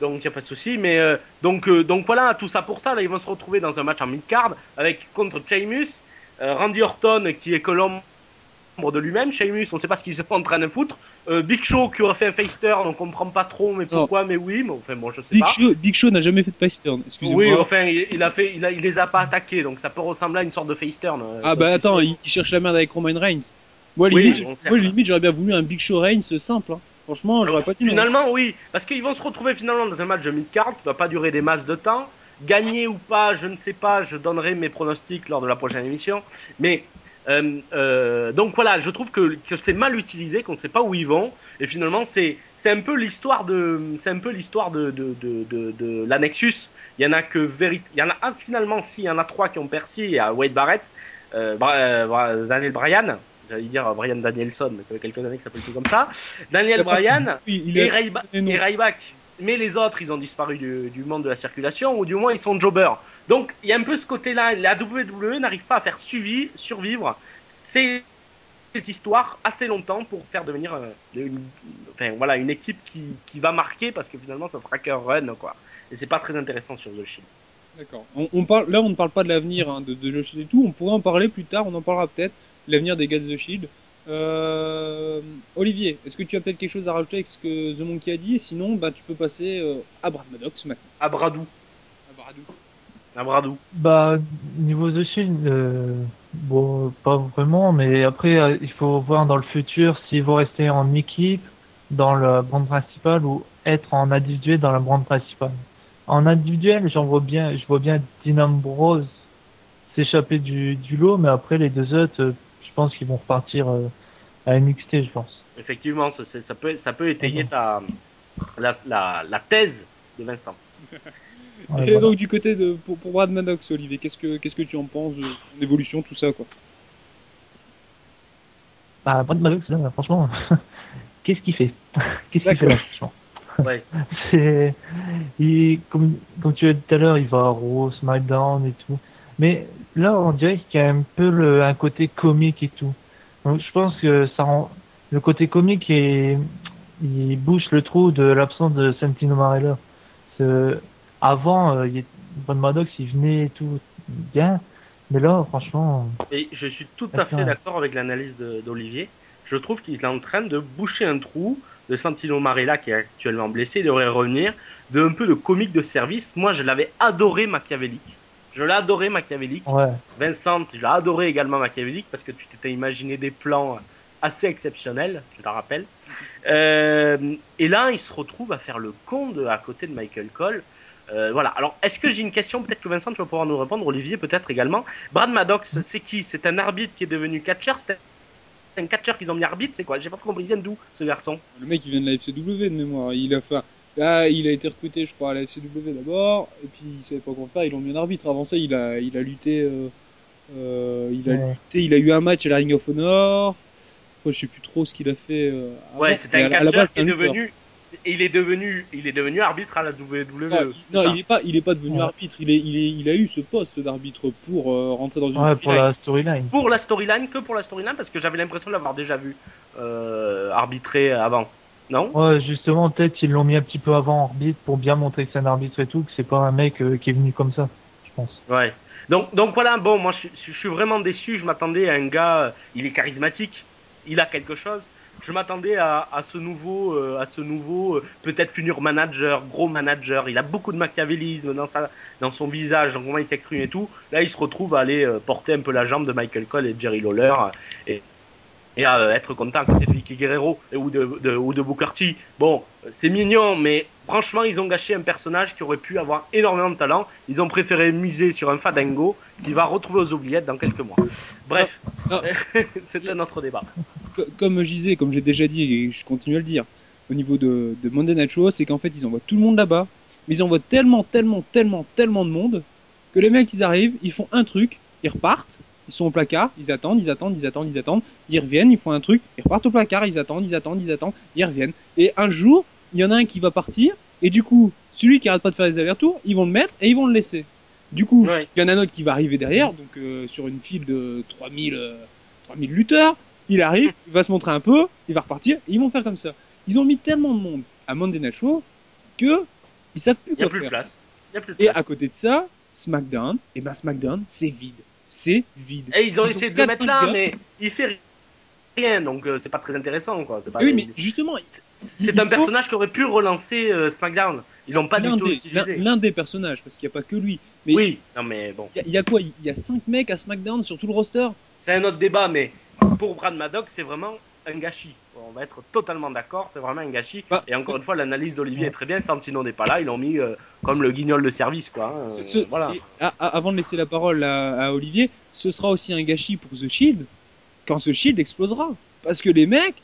donc, y a pas de souci. Mais euh, donc, euh, donc voilà, tout ça pour ça. Là, ils vont se retrouver dans un match en mid-card avec contre Sheamus, euh, Randy Orton qui est l'ombre de lui-même. Sheamus, on sait pas ce qu'il est en train de foutre. Euh, Big Show qui aurait fait un face turn, on comprend pas trop, mais pourquoi, mais oui, mais enfin bon, je sais Big pas. Show, Big Show n'a jamais fait de face turn. Excusez-moi. Oui, enfin, il, il a fait, il, a, il les a pas attaqués, donc ça peut ressembler à une sorte de face turn. euh, ah bah attends, il, il cherche la merde avec Roman Reigns. Moi, Oui, limite, moi, limite j'aurais bien voulu un Big Show Reigns simple. hein. Franchement, j'aurais pas dit non. Finalement, oui, parce qu'ils vont se retrouver finalement dans un match de mid-card qui va pas durer des masses de temps. Gagner ou pas, je ne sais pas, je donnerai mes pronostics lors de la prochaine émission. Mais euh, euh, donc voilà, je trouve que, que c'est mal utilisé, qu'on ne sait pas où ils vont. Et finalement, c'est un peu l'histoire de c'est un peu l'histoire de de, de, de, de la Nexus. Il y en a que vérit... il y en a un finalement, s'il y en a trois qui ont percé, il y a Wade Barrett, euh, Bra- Daniel Bryan. J'allais dire Brian Danielson, mais ça fait quelques années ça s'appelle plus comme ça. Daniel Bryan, il et, est... Mais les autres, ils ont disparu du, monde de la circulation, ou du moins ils sont jobbers. Donc il y a un peu ce côté-là. La WWE n'arrive pas à faire survivre ces, histoires assez longtemps pour faire devenir euh, une, enfin, voilà, une équipe qui, qui va marquer, parce que finalement ça sera qu'un run. Quoi. Et c'est pas très intéressant sur The Shield. D'accord. On, là, on ne parle pas de l'avenir hein, de, de The Shield et tout. On pourrait en parler plus tard. On en parlera peut-être. L'avenir des gars de The Shield. Euh, Olivier, est-ce que tu as peut-être quelque chose à rajouter avec ce que The Monkey a dit? Et sinon, bah, tu peux passer euh, à Brad Maddox maintenant. À Bradou. À Bradou. À Bradou. Bah, niveau The Shield, euh, bon, pas vraiment, mais après, euh, il faut voir dans le futur s'ils vont rester en équipe dans la brand principale ou être en individuel dans la brand principale. En individuel, j'en vois bien, je vois bien Dean Ambrose s'échapper du, du lot, mais après, les deux autres, euh, je pense qu'ils vont repartir euh, à NXT, je pense. Effectivement, ça, peut, ça peut étayer ta, la, la, la thèse de Vincent. Ouais, et voilà. donc, du côté de pour, pour Brad Maddox, Olivier, qu'est-ce que qu'est-ce que tu en penses de son évolution, tout ça, quoi? Bah, Brad Maddox, là, franchement, <laughs> qu'est-ce qu'il fait? <laughs> Qu'est-ce qu'il fait là, franchement? Ouais. <laughs> C'est, il, comme, comme tu as dit tout à l'heure, il va à Raw, SmackDown et tout. Mais là, on dirait qu'il y a un peu le, un côté comique et tout. Donc, je pense que ça rend, le côté comique et il bouche le trou de l'absence de Santino Marella. Avant, euh, il, Brad Maddox, il venait et tout bien. Mais là, franchement, Et je suis tout à fait D'accord. avec l'analyse d'Olivier. Je trouve qu'il est en train de boucher un trou de Santino Marella qui est actuellement blessé, il devrait revenir, de un peu de comique de service. Moi, je l'avais adoré machiavélique. Je l'ai adoré machiavélique. ouais. Vincent, je l'ai adoré également machiavélique parce que tu t'étais imaginé des plans assez exceptionnels, je te rappelle. Euh, et là, il se retrouve à faire le con de, à côté de Michael Cole. Euh, voilà. Alors, est-ce que j'ai une question? Peut-être que Vincent, tu vas pouvoir nous répondre. Olivier, peut-être également. Brad Maddox, c'est qui? C'est un arbitre qui est devenu catcher C'est un catcher qu'ils ont mis arbitre C'est quoi? J'ai pas trop compris. Il vient d'où ce garçon? Le mec, il vient de la FCW de mémoire. Il a fait. Là, il a été recruté, je crois, à la FCW d'abord, et puis il savait pas quoi faire. Ils l'ont mis en arbitre. Avant ça, il a, il a lutté. euh, euh, il a Ouais. lutté. Il a eu un match à la Ring of Honor. Après, je sais plus trop ce qu'il a fait. euh, Ouais, mais un base, qui c'est est devenu. Il est devenu, il est devenu arbitre à la WWE. Il- non, ça il est pas, il est pas devenu Ouais. arbitre. Il est, il est, il a eu ce poste d'arbitre pour euh, rentrer dans une. Ouais, pour storyline. la storyline. pour la storyline, que pour la storyline, parce que j'avais l'impression de l'avoir déjà vu euh, arbitrer avant. Non Ouais, justement, peut-être ils l'ont mis un petit peu avant en arbitre pour bien montrer que c'est un arbitre et tout, que c'est pas un mec euh, qui est venu comme ça, je pense. Ouais. Donc, donc voilà, bon, moi je, suis- je suis vraiment déçu. Je m'attendais à un gars, euh, il est charismatique, il a quelque chose. je m'attendais à, à ce nouveau, euh, à ce nouveau euh, peut-être futur manager, gros manager. Il a beaucoup de machiavélisme dans sa, dans son visage, dans comment il s'exprime et tout. Là, il se retrouve à aller porter un peu la jambe de Michael Cole et Jerry Lawler et, et à euh, être content côté de Vicky Guerrero ou de, de, ou de Booker T. Bon, euh, c'est mignon, mais franchement, ils ont gâché un personnage qui aurait pu avoir énormément de talent. Ils ont préféré miser sur un Fadango qui va retrouver aux oubliettes dans quelques mois. Bref, <laughs> c'est un autre débat. Co- comme je disais, comme j'ai déjà dit et je continue à le dire, au niveau de, de Monday Night Raw, c'est qu'en fait ils envoient tout le monde là-bas, mais ils envoient tellement, tellement, tellement, tellement de monde que les mecs ils arrivent, ils font un truc, ils repartent, ils sont au placard, ils attendent, ils attendent, ils attendent, ils attendent, ils reviennent, ils font un truc, ils repartent au placard, ils attendent, ils attendent, ils attendent, ils reviennent. Et un jour, il y en a un qui va partir, et du coup, celui qui arrête pas de faire des allers-retours, ils vont le mettre et ils vont le laisser. Du coup, il Ouais. y en a un autre qui va arriver derrière, donc euh, sur une file de 3000, euh, 3000 lutteurs, il arrive, il va se montrer un peu, il va repartir, et ils vont faire comme ça. Ils ont mis tellement de monde à Monday Night Raw que ils savent plus Il n'y a quoi plus de faire. place. Il y a plus de Et place. à côté de ça, SmackDown, et ben SmackDown, c'est vide. C'est vide. Et ils ont Ils essayé de le mettre 4-5 là, gars. mais il fait rien, donc euh, c'est pas très intéressant, quoi. Pas- Oui, mais justement, C'est un faut- personnage qui aurait pu relancer euh, SmackDown. Ils l'ont pas du tout l'un- des personnages, parce qu'il n'y a pas que lui. Mais Oui, non mais bon, il y, a- il y a quoi? Il y a 5 mecs à SmackDown sur tout le roster? C'est un autre débat, mais pour Brad Maddox, c'est vraiment un gâchis. On va être totalement d'accord, c'est vraiment un gâchis. Bah, Et encore une fois, l'analyse d'Olivier est très bien. Santino n'est pas là, ils l'ont mis euh, comme le guignol de service, quoi. hein. Ce- ce- voilà. et avant de laisser la parole à, à Olivier, ce sera aussi un gâchis pour The Shield quand The Shield explosera. Parce que les mecs,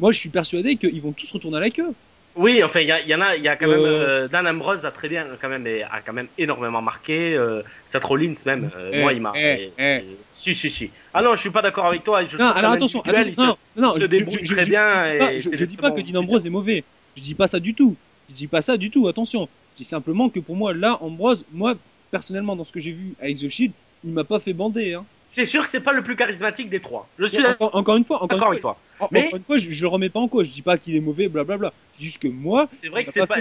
moi je suis persuadé qu'ils vont tous retourner à la queue. Oui, enfin, il y, y en a, il y a quand Euh, même. euh, Dan Ambrose a très bien, quand même, et a quand même énormément marqué. Euh, Seth Rollins même. euh, Eh, moi, il m'a. eh, eh. Si, si, si. Ah non, je suis pas d'accord avec toi. Je Non, alors attention, attention, non, non, se je- débrouille je- je- très je- bien je dis pas- et je, dis pas que Dean Ambrose est mauvais. Je dis pas ça du tout. Je dis pas ça du tout. Attention. Je dis simplement que pour moi, là, Ambrose, moi personnellement, dans ce que j'ai vu avec The Shield, il m'a pas fait bander. Hein. C'est sûr que c'est pas le plus charismatique des trois. Je suis Encore, encore une fois, encore, une fois. En- Mais- encore une fois, je, je le remets pas en cause. Je dis pas qu'il est mauvais, blablabla. Je dis juste que moi, C'est vrai que c'est pas,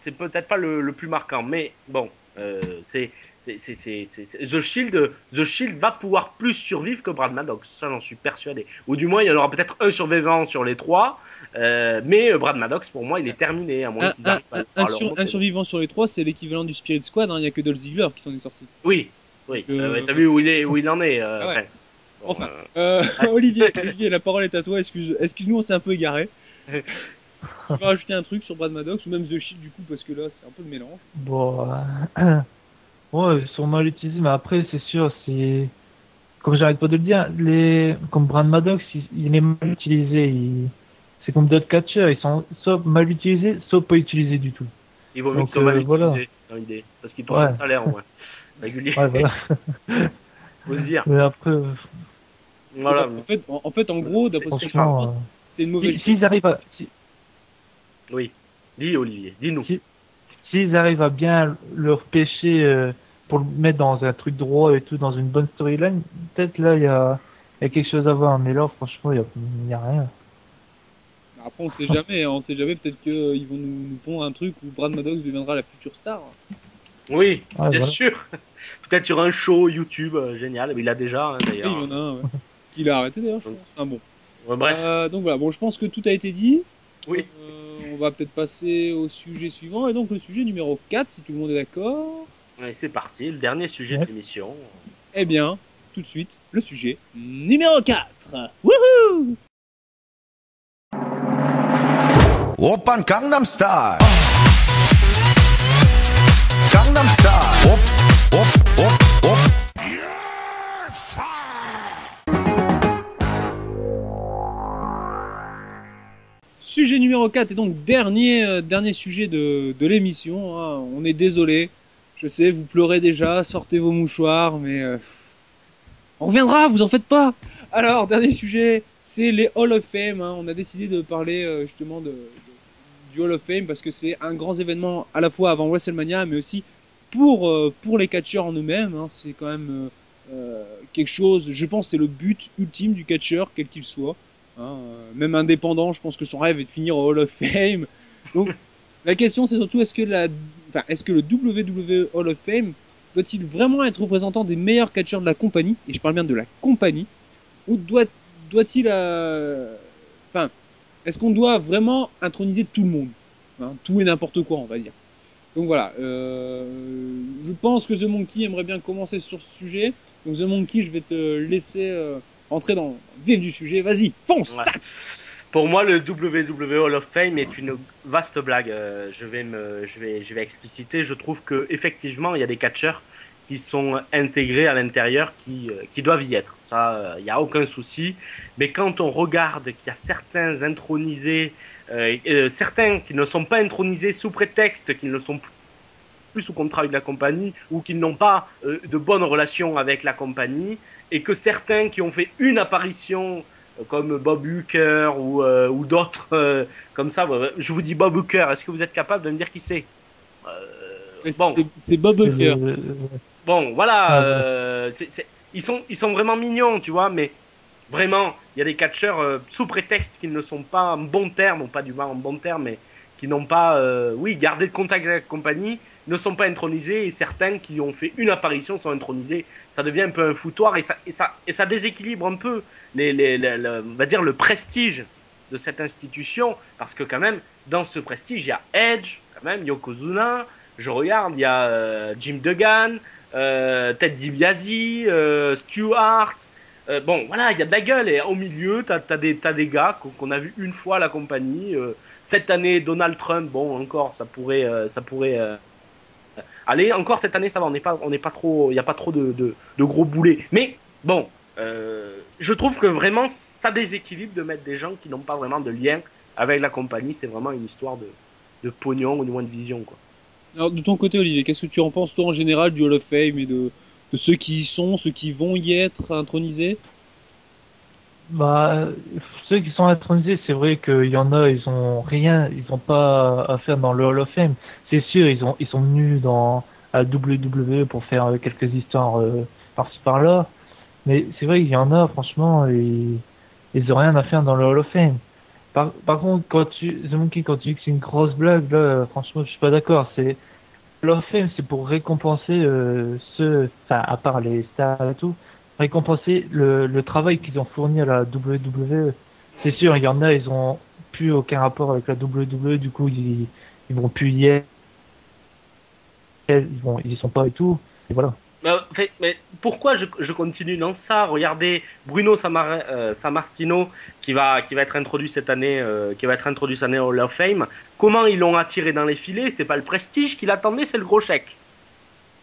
c'est peut-être pas le, le plus marquant, mais bon, euh, c'est, c'est, c'est, c'est, c'est- c'est- The Shield, The Shield va pouvoir plus survivre que Brad Maddox, ça j'en suis persuadé. Ou du moins, il y en aura peut-être un survivant sur les trois, euh, mais euh, Brad Maddox, pour moi, il est terminé, à moins Un, à, sur- survivant sur les trois, c'est l'équivalent du Spirit Squad. hein. Il y a que Dolph Ziggler qui s'en est sorti. Oui, oui. Euh, Euh, T'as vu où il est, où il en est. euh, Ah ouais. Enfin, euh, Euh, <laughs> Olivier, Olivier, la parole est à toi. Excuse, excuse-nous, on s'est un peu égaré. <laughs> Si tu veux rajouter un truc sur Brad Maddox ou même The Shield du coup parce que là c'est un peu le mélange. Bon, euh, <clears throat> ouais, ils sont mal utilisés, mais après, c'est sûr, c'est, comme j'arrête pas de le dire, les, comme Brad Maddox, il, il est mal utilisé, il- c'est comme d'autres catcheurs, ils sont soit mal utilisés, soit pas utilisés du tout. il vaut mieux qu'ils soient mal euh, voilà. utilisés, dans l'idée, parce qu'ils touchent Ouais. un salaire au moins. <laughs> Régulier, Ouais, voilà. faut se dire. mais après, euh. En fait, en, en fait, en gros, d'après ce que je euh, c'est une mauvaise. si- s'ils arrivent à, si- Oui. Dis Olivier, dis-nous. Si- s'ils arrivent à bien le repêcher euh, pour le mettre dans un truc droit et tout, dans une bonne storyline, peut-être là, il y a, il y a quelque chose à voir. Mais là, franchement, il y a, il rien. Après, on sait jamais. hein, On sait jamais. Peut-être qu'ils vont nous, nous pondre un truc où Brad Maddox deviendra la future star. Oui, bien voilà. sûr. <laughs> Peut-être sur un show YouTube euh, génial. Il a déjà hein, Et il d'ailleurs. y en a un. Ouais. Qu'il a arrêté d'ailleurs, je pense. Enfin, bon. Bref. Euh, donc voilà, bon, je pense que tout a été dit. Oui. Euh, on va peut-être passer au sujet suivant. Et donc le sujet numéro 4, si tout le monde est d'accord. Ouais, c'est parti, le dernier sujet de l'émission. Eh bien, tout de suite, le sujet numéro 4. Wouhou Open Gangnam Style. Gangnam Style. Op, op, op. Sujet numéro 4 et donc dernier, euh, dernier sujet de, de l'émission. hein. On est désolé. Je sais, vous pleurez déjà, sortez vos mouchoirs, mais euh, on reviendra, vous en faites pas. Alors, dernier sujet, c'est les Hall of Fame. hein. On a décidé de parler euh, justement du Hall of Fame parce que c'est un grand événement à la fois avant WrestleMania, mais aussi pour, pour les catcheurs en eux-mêmes. hein. C'est quand même quelque chose, je pense, c'est le but ultime du catcheur, quel qu'il soit. Hein, euh, même indépendant, je pense que son rêve est de finir au Hall of Fame. Donc, la question, c'est surtout est-ce que, la, enfin, est-ce que le WWE Hall of Fame doit-il vraiment être représentant des meilleurs catcheurs de la compagnie? Et je parle bien de la compagnie. Ou doit, doit-il, euh, enfin, est-ce qu'on doit vraiment introniser tout le monde? Hein, Tout et n'importe quoi, on va dire. Donc voilà, euh, je pense que The Monkey aimerait bien commencer sur ce sujet. Donc The Monkey, je vais te laisser euh, entrer dans le vif du sujet. Vas-y, fonce Ouais. Pour moi, le WWE Hall of Fame est une vaste blague. Euh, je vais me, je vais, je vais expliciter. Je trouve que effectivement, il y a des catcheurs qui sont intégrés à l'intérieur, qui, euh, qui doivent y être. Ça, euh, il n'y a aucun souci. Mais quand on regarde qu'il y a certains intronisés, euh, euh, certains qui ne sont pas intronisés sous prétexte qu'ils ne sont plus sous contrat avec la compagnie ou qu'ils n'ont pas euh, de bonnes relations avec la compagnie, et que certains qui ont fait une apparition euh, comme Bob Hooker ou, euh, ou d'autres euh, comme ça. Je vous dis Bob Hooker, est-ce que vous êtes capable de me dire qui c'est? Euh, Bon, C'est- Bob Hooker. Bon, voilà. Ah, ils, sont, ils sont vraiment mignons, tu vois, mais vraiment, il y a des catcheurs euh, sous prétexte qu'ils ne sont pas en bon terme, ou pas du mal en bon terme, mais qui n'ont pas, euh, oui, gardé le contact avec la compagnie, ne sont pas intronisés, et certains qui ont fait une apparition sont intronisés. Ça devient un peu un foutoir, et ça, et ça, et ça déséquilibre un peu, les, les, les- le- on va dire, le prestige de cette institution, parce que quand même, dans ce prestige, il y a Edge, quand même, Yokozuna, je regarde, il y a euh, Jim Duggan, euh, Ted DiBiase, euh. Euh, bon, voilà, il y a de la gueule. Et au milieu, tu as, des, des gars qu'on a vu une fois à la compagnie. Euh, cette année, Donald Trump, bon, encore, ça pourrait. ça pourrait Allez, encore cette année, ça va, on n'est pas, on n'est pas trop. Il n'y a pas trop de, de, de gros boulets. Mais bon, euh, je trouve que vraiment, ça déséquilibre de mettre des gens qui n'ont pas vraiment de lien avec la compagnie. C'est vraiment une histoire de, de pognon ou du moins de vision, quoi. Alors, de ton côté, Olivier, qu'est-ce que tu en penses, toi, en général, du Hall of Fame et de, de ceux qui y sont, ceux qui vont y être intronisés? Bah, ceux qui sont intronisés, c'est vrai qu'il y en a, ils ont rien, ils ont pas à faire dans le Hall of Fame. C'est sûr, ils ont, ils sont venus dans à WWE pour faire euh, quelques histoires euh, par-ci par-là. Mais c'est vrai qu'il y en a, franchement, ils, ils ont rien à faire dans le Hall of Fame. Par, par contre, quand tu, The Monkey, quand tu dis que c'est une grosse blague, là, franchement, je suis pas d'accord. C'est, le Hall of Fame, c'est pour récompenser euh, ceux, enfin, à part les stars et tout, récompenser le, le travail qu'ils ont fourni à la WWE. C'est sûr, il y en a, ils ont plus aucun rapport avec la WWE, du coup, ils, ils vont plus y être. Ils vont, ils y sont pas et tout. Et voilà. Mais, fait, mais pourquoi je, je continue dans ça? Regardez Bruno Samar, euh, qui va, qui va être introduit cette année, euh, qui va être introduit cette année au Hall of Fame. Comment ils l'ont attiré dans les filets? C'est pas le prestige qu'il attendait, c'est le gros chèque.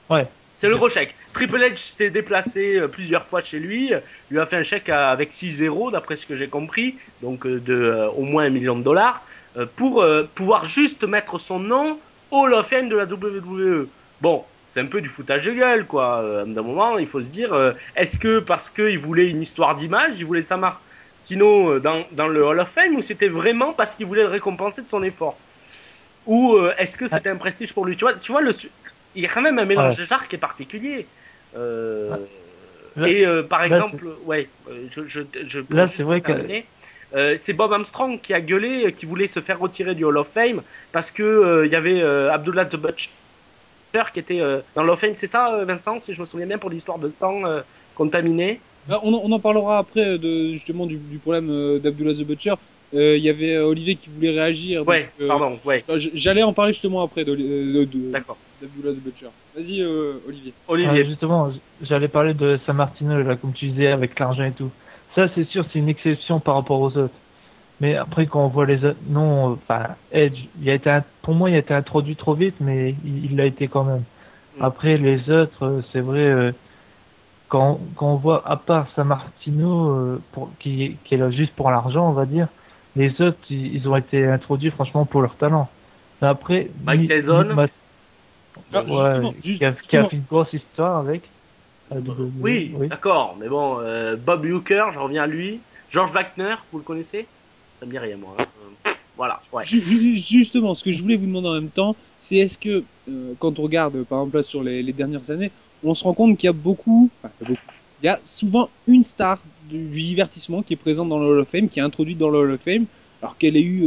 Ouais. C'est le gros chèque. Triple H s'est déplacé euh, plusieurs fois chez lui, lui a fait un chèque avec 6-0 d'après ce que j'ai compris, donc euh, de euh, au moins un million de dollars, euh, pour euh, pouvoir juste mettre son nom au Hall of Fame de la WWE. Bon, c'est un peu du foutage de gueule, quoi. D'un moment, il faut se dire, est-ce que parce qu'il voulait une histoire d'image, il voulait Samartino euh, dans, dans le Hall of Fame, ou c'était vraiment parce qu'il voulait le récompenser de son effort? Ou euh, est-ce que c'était un prestige pour lui? Tu vois, tu vois le, il y a quand même un mélange Ouais. de genres qui est particulier. Euh, Là- et euh, par là, exemple, ouais, euh, je, je, je Là, c'est vrai que-. Euh, c'est Bob Armstrong qui a gueulé, qui voulait se faire retirer du Hall of Fame parce que euh, il y avait euh, Abdullah the Butcher qui était euh, dans le Hall of Fame. C'est ça, Vincent, si je me souviens bien, pour l'histoire de sang euh, contaminé. Ah, on, en- on en parlera après de, justement du, du problème d'Abdullah the Butcher. Euh, Il y avait Olivier qui voulait réagir. Ouais, donc, euh, pardon, ouais, J'allais en parler justement après d'accord. d'Abdullah the Butcher. Vas-y, euh, Olivier. Olivier, Ouais, justement, j'allais parler de San Martino, là, comme tu disais, avec l'argent et tout. Ça, c'est sûr, c'est une exception par rapport aux autres. Mais après, quand on voit les autres, non, euh, enfin, Edge, il a été, un- pour moi, il a été introduit trop vite, mais il l'a été quand même. Mm. Après, les autres, euh, c'est vrai, euh, quand, quand on voit, à part San Martino, euh, pour, qui, qui est là juste pour l'argent, on va dire, les autres, ils, ils ont été introduits, franchement, pour leur talent. Mais après, Mike Mi- Tyson. Ah, ouais, qui, juste- a, qui a justement. fait une grosse histoire avec. la WWE, oui, d'accord, mais bon, euh, Bob Hooker, je reviens à lui. George Wagner, vous le connaissez? Ça me dit rien, moi. hein. Euh, Voilà, ouais. Justement, ce que je voulais vous demander en même temps, c'est est-ce que euh, quand on regarde, euh, par exemple, là, sur les, les dernières années, on se rend compte qu'il y a beaucoup, enfin, il y a beaucoup, il y a souvent une star du, du divertissement qui est présente dans le Hall of Fame, qui est introduite dans le Hall of Fame, alors qu'elle ait eu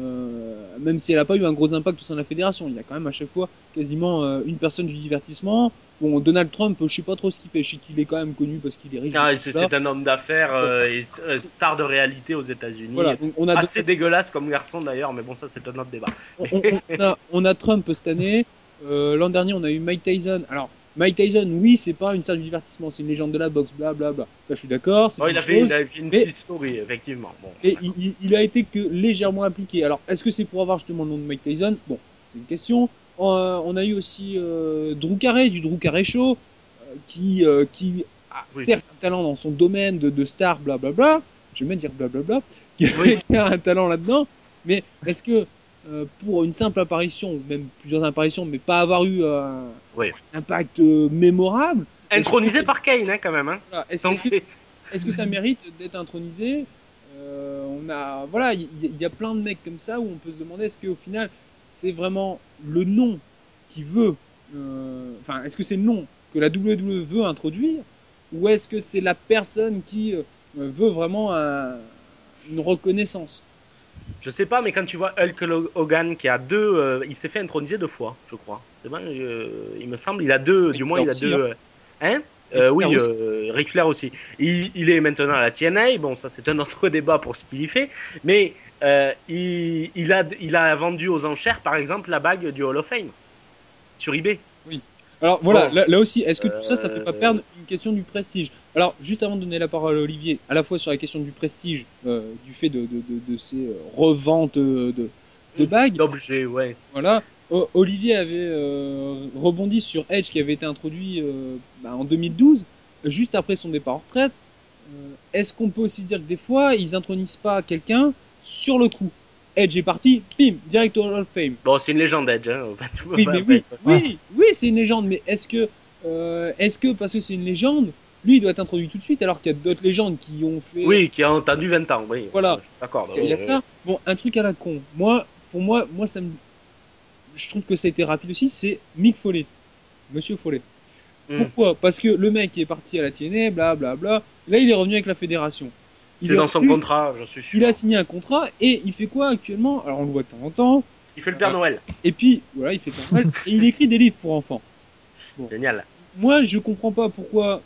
euh, même si elle n'a pas eu un gros impact au sein de la fédération. Il y a quand même à chaque fois quasiment euh, une personne du divertissement. Bon, Donald Trump, je sais pas trop ce qu'il fait. Je sais qu'il est quand même connu parce qu'il est riche. Ah, c'est un homme d'affaires euh, et star de réalité aux États-Unis. Voilà, on a, Assez dégueulasse comme garçon d'ailleurs, mais bon, ça c'est un autre débat. on, on- on a, on a Trump cette année. L'an dernier, on a eu Mike Tyson. Alors, Mike Tyson, oui, c'est pas une salle du divertissement, c'est une légende de la boxe, bla bla bla. Ça, je suis d'accord. Bon, il, une a fait, chose. il une mais- petite story, effectivement. Bon. Et il, il- il a été que légèrement appliqué. Alors, est-ce que c'est pour avoir justement le nom de Mike Tyson? Bon, c'est une question. Euh, on a eu aussi euh, Drew Carey, du Drew Carey Show, euh, qui, euh, qui a Oui. certes un talent dans son domaine de, de star, blablabla. Je vais même dire blablabla. Qui, Oui. <laughs> qui a un talent là-dedans. Mais est-ce que pour une simple apparition, ou même plusieurs apparitions, mais pas avoir eu euh, Oui. un impact euh, mémorable, Intronisé par Kane, hein, quand même. Hein. voilà, est-ce Donc, que ça mérite d'être intronisé? Euh, On a, voilà, il y, a plein de mecs comme ça où on peut se demander est-ce qu'au final c'est vraiment le nom qui veut, euh, enfin, est-ce que c'est le nom que la WWE veut introduire ou est-ce que c'est la personne qui euh, veut vraiment un- une reconnaissance? Je sais pas, mais quand tu vois Hulk Hogan qui a deux, euh, il s'est fait introniser deux fois, je crois. Bon, euh, il me semble, il a deux, Ric du moins il a deux. aussi, euh, Hein? Euh, oui, Ric Flair aussi. Il, il est maintenant à la TNA. Bon, ça c'est un autre <laughs> débat pour ce qu'il y fait, mais il, il a, il a vendu aux enchères, par exemple, la bague du Hall of Fame sur eBay. Alors voilà, Bon. là, là aussi, est-ce que tout ça, ça fait pas perdre une question du prestige? Alors, juste avant de donner la parole à Olivier, à la fois sur la question du prestige, euh, du fait de, de, de, de ces euh, reventes de, de bagues, D'objets, ouais. voilà. O- Olivier avait euh, rebondi sur Edge qui avait été introduit euh, bah, en 2012, juste après son départ en retraite. Euh, Est-ce qu'on peut aussi dire que des fois, ils intronisent pas quelqu'un sur le coup? Edge est parti, bim, direct au Hall of Fame. Bon, c'est une légende Edge. Hein. en fait. Oui, mais <laughs> oui, oui, oui, c'est une légende. Mais est-ce que, euh, est-ce que parce que c'est une légende, lui, il doit être introduit tout de suite, alors qu'il y a d'autres légendes qui ont fait. Oui, qui a entendu 20 ans. Oui. Voilà. D'accord. Il y a ça. Bon, un truc à la con. Moi, pour moi, moi, ça me, je trouve que ça a été rapide aussi. C'est Mick Foley, Monsieur Foley. Hmm. Pourquoi? Parce que le mec est parti à la TNA, bla bla bla. Là, il est revenu avec la fédération. Il C'est est dans son contrat, je suis sûr. Il a signé un contrat et il fait quoi actuellement? Alors, on le voit de temps en temps. Il fait le Père. Noël. Et puis, voilà, il fait pas <laughs> mal. et il écrit des livres pour enfants. Génial. moi, je comprends pas pourquoi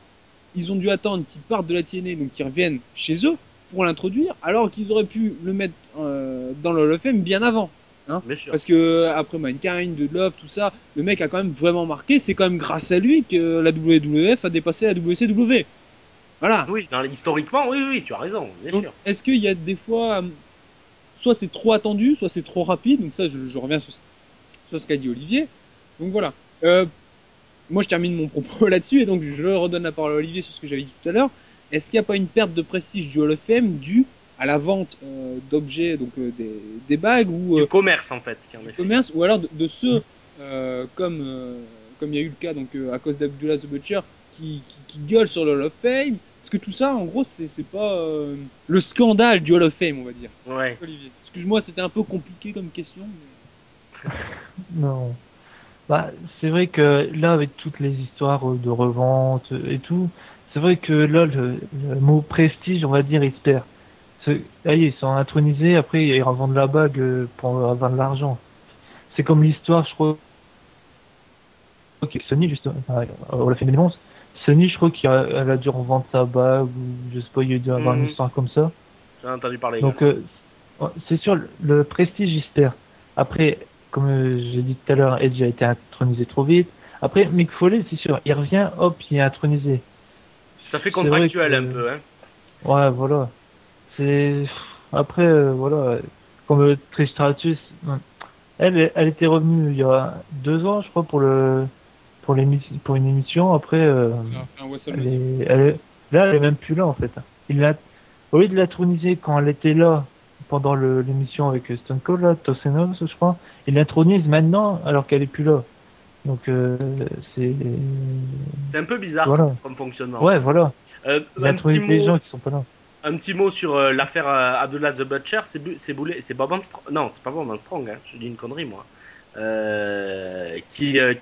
ils ont dû attendre qu'ils partent de la TNA, donc qu'ils reviennent chez eux pour l'introduire, alors qu'ils auraient pu le mettre euh, dans le Hall of Fame bien avant. Bien sûr. Parce que après Mankind, de Love, tout ça, le mec a quand même vraiment marqué. C'est quand même grâce à lui que la WWF a dépassé la WCW. Voilà. Oui, dans, historiquement, oui, oui, tu as raison, bien Donc, sûr. est-ce qu'il y a des fois, euh, soit c'est trop attendu, soit c'est trop rapide. Donc ça, je, je reviens sur, ce- sur ce qu'a dit Olivier. Donc voilà. Euh, moi, je termine mon propos <laughs> là-dessus et donc je redonne la parole à Olivier sur ce que j'avais dit tout à l'heure. Est-ce qu'il n'y a pas une perte de prestige du Hall of Fame due à la vente euh, d'objets, donc euh, des, des bagues ou Du euh, commerce, en fait, qui en du commerce, ou alors de, de ceux euh, comme euh, comme il y a eu le cas donc euh, à cause d'Abdullah the Butcher qui, qui, qui gueule sur le Hall of Fame. Parce que tout ça, en gros, c'est pas euh, le scandale du Hall of Fame, on va dire. Ouais. Olivier. Excuse-moi, c'était un peu compliqué comme question. mais- Non. Bah, c'est vrai que là, avec toutes les histoires de revente et tout, c'est vrai que là, le, le mot prestige, on va dire, il se perd. Là, ils sont intronisés, après, ils revendent la bague euh, pour avoir de l'argent. C'est comme l'histoire, je crois, que Sony, justement, on l'a fait des Sony, je crois qu'elle a, dû revendre sa bague, ou je sais pas, il y a dû avoir Mhm. une histoire comme ça. J'ai entendu parler. Donc, euh, c'est sûr, le- le prestige, il se perd. Après, comme euh, j'ai dit tout à l'heure, Edge a été intronisé trop vite. Après, Mick Foley, c'est sûr, il revient, hop, il est intronisé. ça fait contractuel que- un peu, hein. Ouais, voilà. C'est après, euh, voilà, comme euh, Trish Stratus, ouais. elle, elle était revenue il y a deux ans, je crois, pour le pour l'émission, pour une émission. Après, euh, a elle est, elle est- là, elle est même plus là en fait. Il l'a, au lieu de l'introniser quand elle était là pendant le- l'émission avec Stone Cold, là, Tosenos, je crois, il l'intronise maintenant alors qu'elle est plus là. Donc euh, c'est C'est un peu bizarre Voilà. comme fonctionnement. ouais, voilà. Euh, un, petit intronise les mot, gens qui sont pas là. un petit mot sur euh, l'affaire euh, Abdullah the Butcher, c'est Bu- c'est Boulet- c'est Bob Armstrong. Non, c'est pas Bob Armstrong, hein, je dis une connerie moi. Euh, qui, euh,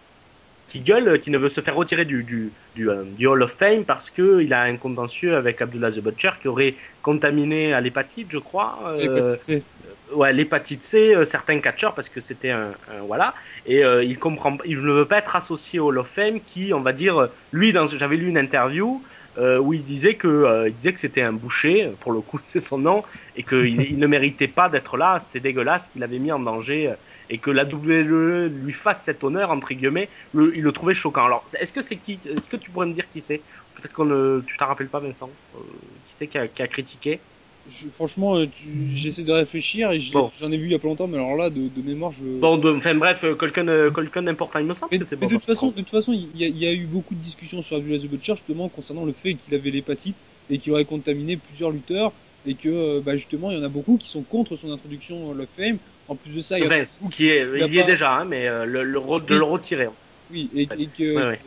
qui gueule, qui ne veut se faire retirer du, du, du, euh, du Hall of Fame parce qu'il a un contentieux avec Abdullah the Butcher qui aurait contaminé à l'hépatite, je crois. euh, C. ouais, l'hépatite C, euh, certains catcheurs, parce que c'était un, voilà, et euh, il comprend, il ne veut pas être associé au Hall of Fame, qui, on va dire, lui, j'avais lu une interview euh, où il disait que, il c'était un boucher, pour le coup, <laughs> c'est son nom, et qu'il il ne méritait pas d'être là, c'était dégueulasse, qu'il avait mis en danger, et que la WWE lui fasse cet honneur entre guillemets, le- il le trouvait choquant. Alors, est-ce que c'est Est-ce que tu pourrais me dire qui c'est? Peut-être qu'on ne, tu t'en rappelles pas, Vincent? Qui c'est qui a critiqué? Je- franchement, euh, tu- j'essaie de réfléchir et Bon. j'en ai vu il y a pas longtemps, mais alors là, de, de mémoire, je. Bon, de- enfin bref, euh, quelqu'un, euh, quelqu'un d'important, il me semble Mais, que c'est mais Bob de toute façon, de toute façon, il y, a, il y a eu beaucoup de discussions sur Abdullah the Butcher justement concernant le fait qu'il avait l'hépatite et qu'il aurait contaminé plusieurs lutteurs et que bah, justement il y en a beaucoup qui sont contre son introduction Hall of Fame. En plus de ça, il y a Vince, beaucoup qui est, il y est déjà, hein, mais euh, le, le de Oui. le retirer. Oui, et, et que Ouais, ouais.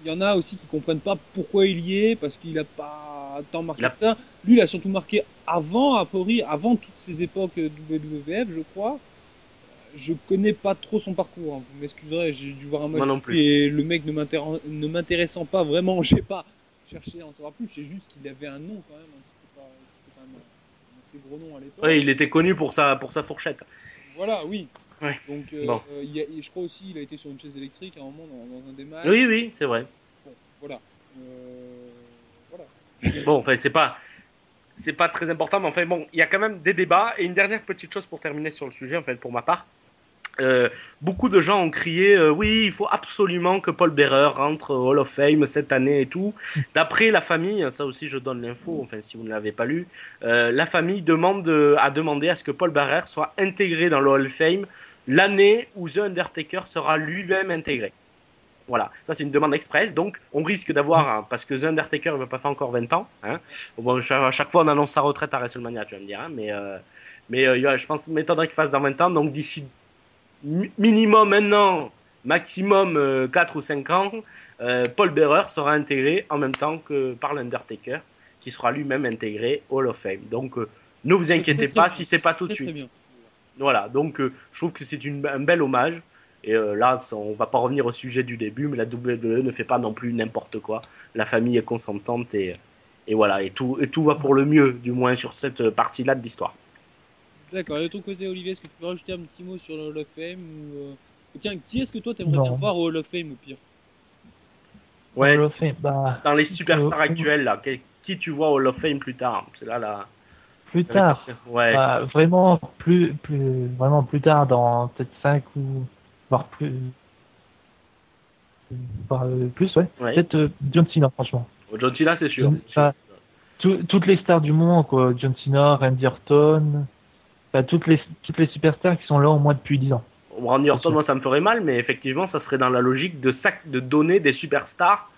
il y en a aussi qui comprennent pas pourquoi il y est parce qu'il a pas tant marqué a- que ça. Lui, il a surtout marqué avant, a priori, avant toutes ces époques WWF, je crois. Je connais pas trop son parcours. hein. Vous m'excuserez, j'ai dû voir un match Moi non plus. et le mec ne m'intér- ne m'intéressant pas vraiment, <laughs> j'ai pas cherché à en savoir plus. C'est juste qu'il avait un nom quand même. hein. C'était pas, c'était quand même un assez gros nom à l'époque. Il était connu pour sa, pour sa fourchette. Voilà, oui. Ouais. Donc, euh, Bon. euh, il y a- et je crois aussi il a été sur une chaise électrique à un moment dans, dans un des matchs. Oui, oui, c'est vrai. Bon, voilà. Euh, voilà. Bon, enfin, c'est pas, c'est pas très important, mais enfin, bon, il y a quand même des débats. Et une dernière petite chose pour terminer sur le sujet, pour ma part. Euh, beaucoup de gens ont crié euh, oui, il faut absolument que Paul Bearer rentre au Hall of Fame cette année et tout. D'après la famille, ça aussi je donne l'info, enfin si vous ne l'avez pas lu, euh, la famille demande a demandé à ce que Paul Bearer soit intégré dans le Hall of Fame l'année où The Undertaker sera lui-même intégré. Voilà, ça c'est une demande express, donc on risque d'avoir, hein, parce que The Undertaker ne va pas faire encore 20 ans, hein, bon, à chaque fois on annonce sa retraite à WrestleMania, tu vas me dire, hein, mais, euh, mais euh, il je pense m'étonnerait qu'il fasse dans 20 ans, donc d'ici mi- minimum un an, maximum euh, 4 ou 5 ans, euh, Paul Bearer sera intégré en même temps que par l'Undertaker, qui sera lui-même intégré au Hall of Fame. Donc ne vous inquiétez pas si c'est pas tout de suite. Voilà, donc je trouve que c'est un bel hommage. Et euh, là, ça- on va pas revenir au sujet du début, mais la WWE ne fait pas non plus n'importe quoi. La famille est consentante et, et voilà, et tout, et tout va pour le mieux, du moins sur cette partie-là de l'histoire. D'accord. Et de ton côté, Olivier, est-ce que tu peux rajouter un petit mot sur le Hall of Fame ou, euh, Tiens, qui est-ce que toi t'aimerais bien voir au Hall of Fame au pire? Ouais, Fame, bah, dans les superstars actuels, là, qui tu vois au Hall of Fame plus tard? C'est là, là. plus tard. Ouais. Bah, vraiment plus, plus, vraiment plus tard, dans peut-être 5 ou voire plus, voire euh, plus, ouais. ouais. Peut-être euh, John Cena, franchement. John Cena, c'est sûr. Enfin, tout- toutes les stars du moment, quoi. John Cena, Randy Orton, enfin, toutes les, toutes les superstars qui sont là au moins depuis 10 ans. Randy Orton, moi, ça me ferait mal, mais effectivement, ça serait dans la logique de, sac, de donner des superstars,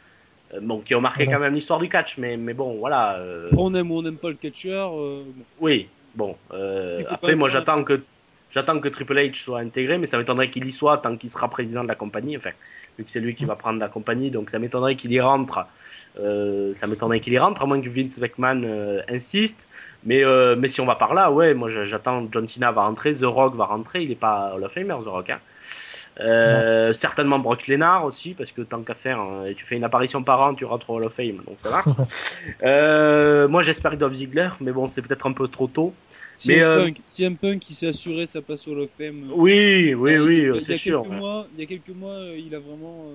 euh, bon, qui ont marqué Voilà. quand même l'histoire du catch, mais, mais bon, voilà. euh, On aime ou on n'aime pas le catcheur. euh. Oui, bon. euh, après, moi, j'attends que j'attends que Triple H soit intégré, mais ça m'étonnerait qu'il y soit tant qu'il sera président de la compagnie. Enfin, vu que c'est lui qui va prendre la compagnie, donc ça m'étonnerait qu'il y rentre. Euh, ça m'étonnerait qu'il y rentre, à moins que Vince McMahon euh, insiste. Mais, euh, mais si on va par là, ouais, moi j'a- j'attends John Cena va rentrer, The Rock va rentrer, il est pas Hall of Famer, The Rock. Hein. Euh, certainement Brock Lesnar aussi, parce que tant qu'à faire, hein, tu fais une apparition par an, tu rentres au Hall of Fame, donc ça marche. <laughs> Euh, moi j'espère Dolph Ziggler, mais bon, c'est peut-être un peu trop tôt. CM, Mais, euh, Punk, CM Punk, il s'est assuré sa place au Hall of Fame. Oui, oui, il- oui, il y a- il y c'est sûr. quelques mois, il y a quelques mois, il a vraiment.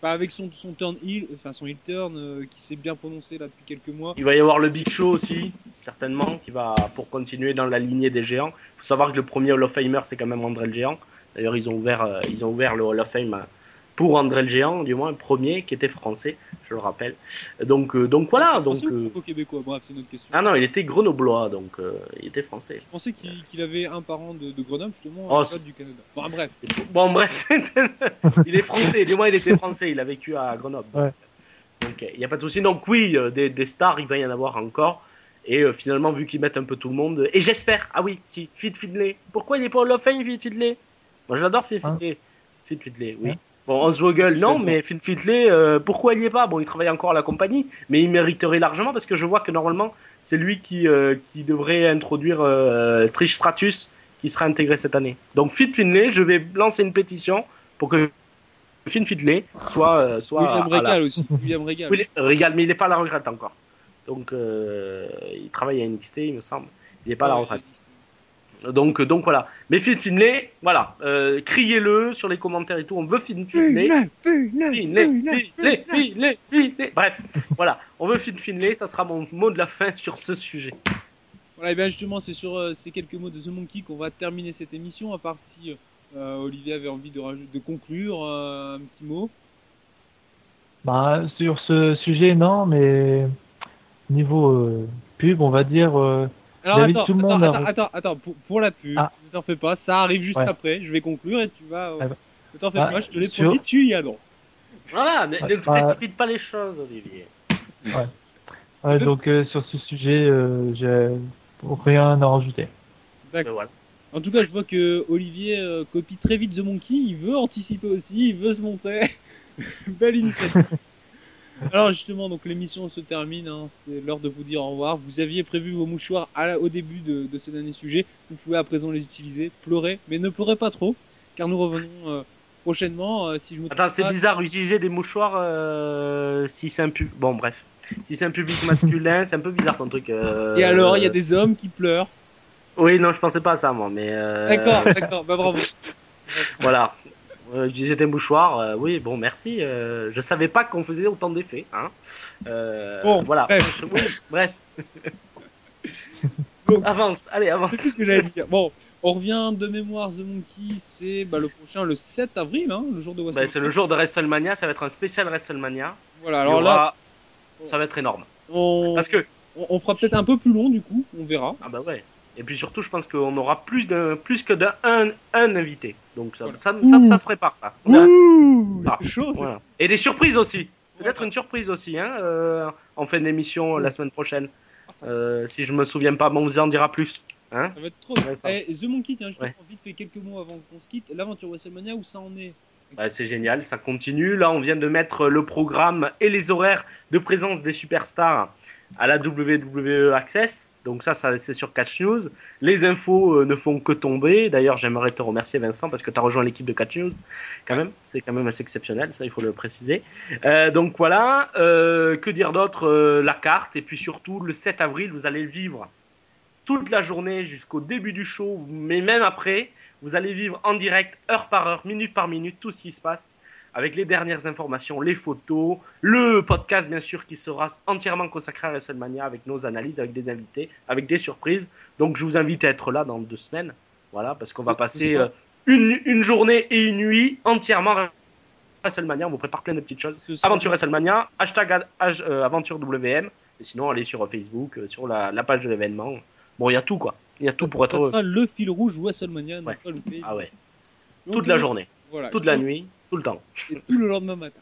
Pas avec son, son turn heel, enfin son heel turn, qui s'est bien prononcé là depuis quelques mois. Il va y avoir le Big Show aussi, certainement, qui va pour continuer dans la lignée des géants. Il faut savoir que le premier Hall of Famer, c'est quand même André le Géant. D'ailleurs, ils ont ouvert, euh, ils ont ouvert le Hall of Fame euh, pour André le Géant, du moins le premier, qui était français, je le rappelle. Donc, euh, donc voilà. C'est Donc, ou euh, franco-québécois? Bref, c'est notre question. ah non, il était grenoblois, donc euh, il était français. Je pensais qu'il qu'il avait un parent de, de Grenoble, justement, Oh, du Canada. Bon, bref, c'est Bon, bref, il est français. Du moins, il était français. Il a vécu à Grenoble. Ouais. Donc, il n'y a pas de souci. Donc, oui, des, des stars, il va y en avoir encore. Et euh, finalement, vu qu'ils mettent un peu tout le monde. Et j'espère, ah oui, si, Fit Fidley. Pourquoi il n'est pas au Hall of Fame, Fit Fidley Moi, j'adore Fit Hein Fidley. Fit Fidley, oui. Hein Bon, Oswogel, non, mais Fit Fidley, euh, pourquoi il n'y est pas? Bon, il travaille encore à la compagnie, mais il mériterait largement parce que je vois que normalement, c'est lui qui, euh, qui devrait introduire euh, Trish Stratus qui sera intégré cette année. Donc Fit Finlay, je vais lancer une pétition pour que Finn Finlay soit euh, soit William la- Regal aussi. William Regal. Oui, Regal, mais il n'est pas à la retraite encore. Donc euh, il travaille à NXT, il me semble. Il n'est pas à la retraite. Donc, donc voilà. Mais Finn Finlay, voilà. Euh, criez-le sur les commentaires et tout. On veut Finn Finlay. Finlay, Finlay, Finlay, Finlay. Bref, voilà. On veut Finn Finlay. Ça sera mon mot de la fin sur ce sujet. Voilà, et bien justement, c'est sur euh, ces quelques mots de The Monkey qu'on va terminer cette émission, à part si euh, Olivier avait envie de, de conclure euh, un petit mot. Bah, sur ce sujet, non, mais niveau euh, pub, on va dire. Alors attends, tout le attends, a- attends, attends, attends, pour, pour la pub, Ah. ne t'en fais pas, ça arrive juste Ouais. après, je vais conclure et tu vas... euh, Ah bah. Ne t'en fais Ah, pas, je te l'ai sur- promis, tu y as. Voilà. Ne, ne Ouais. précipite pas les choses, Olivier. ouais, donc euh, sur ce sujet, euh, j'ai rien à rajouter. Voilà. En tout cas, je vois que Olivier euh, copie très vite The Monkey, il veut anticiper aussi, il veut se montrer. <laughs> Belle initiative. Alors justement, donc l'émission se termine, hein, c'est l'heure de vous dire au revoir. Vous aviez prévu vos mouchoirs à la- au début de, de ce dernier sujet, vous pouvez à présent les utiliser, pleurer, mais ne pleurez pas trop, car nous revenons euh, prochainement, euh, si je me Attends, c'est bizarre utiliser des mouchoirs euh, si c'est un pub. Bon, bref. Si c'est un public masculin, c'est un peu bizarre ton truc. euh, Et alors, il y a des hommes qui pleurent. Oui, non, je pensais pas à ça, moi, mais. euh, D'accord, d'accord, bah bravo. <laughs> Voilà. Euh, Utiliser des mouchoirs, euh, oui, bon, merci. euh, je savais pas qu'on faisait autant d'effets. Hein. Euh, Bon, voilà. bref. Je- oui, bref. <laughs> Donc- avance, allez, avance. C'est ce que j'allais dire. Bon, on revient de mémoire The Monkey, c'est bah, le prochain, le 7 avril, hein, le jour de Bah, WrestleMania. c'est le jour de WrestleMania, ça va être un spécial WrestleMania. Voilà, alors là, ça va être énorme. on, Parce que, on, on fera peut-être un peu plus long du coup, on verra. ah bah ouais. Et puis surtout, je pense qu'on aura plus, de, plus que d'un un, un invité. Donc ça, Voilà. ça, ça, ça se prépare, ça. Ouh, Ah, c'est chaud. Voilà. Et des surprises aussi. Peut-être une surprise aussi, hein, euh, en fin d'émission la semaine prochaine. Ah, Euh, si je me souviens pas, bon, on vous en dira plus. Hein ça va être trop. Ouais, ça. Eh, The Monkey, tiens, justement, Ouais. vite fait quelques mots avant qu'on se quitte. L'aventure WrestleMania, où ça en est Bah, c'est génial, ça continue. Là, on vient de mettre le programme et les horaires de présence des superstars à la WWE Access. Donc ça, ça c'est sur Catch News. Les infos euh, ne font que tomber. D'ailleurs, j'aimerais te remercier Vincent parce que tu as rejoint l'équipe de Catch News. Quand même, c'est quand même assez exceptionnel, ça il faut le préciser. Euh, donc voilà, euh, que dire d'autre La carte et puis surtout le 7 avril, vous allez le vivre toute la journée jusqu'au début du show, mais même après, vous allez vivre en direct, heure par heure, minute par minute, tout ce qui se passe, avec les dernières informations, les photos, le podcast bien sûr qui sera entièrement consacré à WrestleMania avec nos analyses, avec des invités, avec des surprises. Donc je vous invite à être là dans deux semaines, voilà, parce qu'on va passer euh, une, une journée et une nuit entièrement à WrestleMania. On vous prépare plein de petites choses. Aventure WrestleMania, hashtag euh, Aventure WM. Et sinon, allez sur Facebook, euh, sur la, la page de l'événement. Bon, il y a tout quoi. Il y a tout pour ça être heureux. sera le fil rouge WrestleMania, Ouais. Ah ouais. Donc, Toute la euh, journée, Voilà, toute la nuit, tout le temps. et tout le lendemain matin.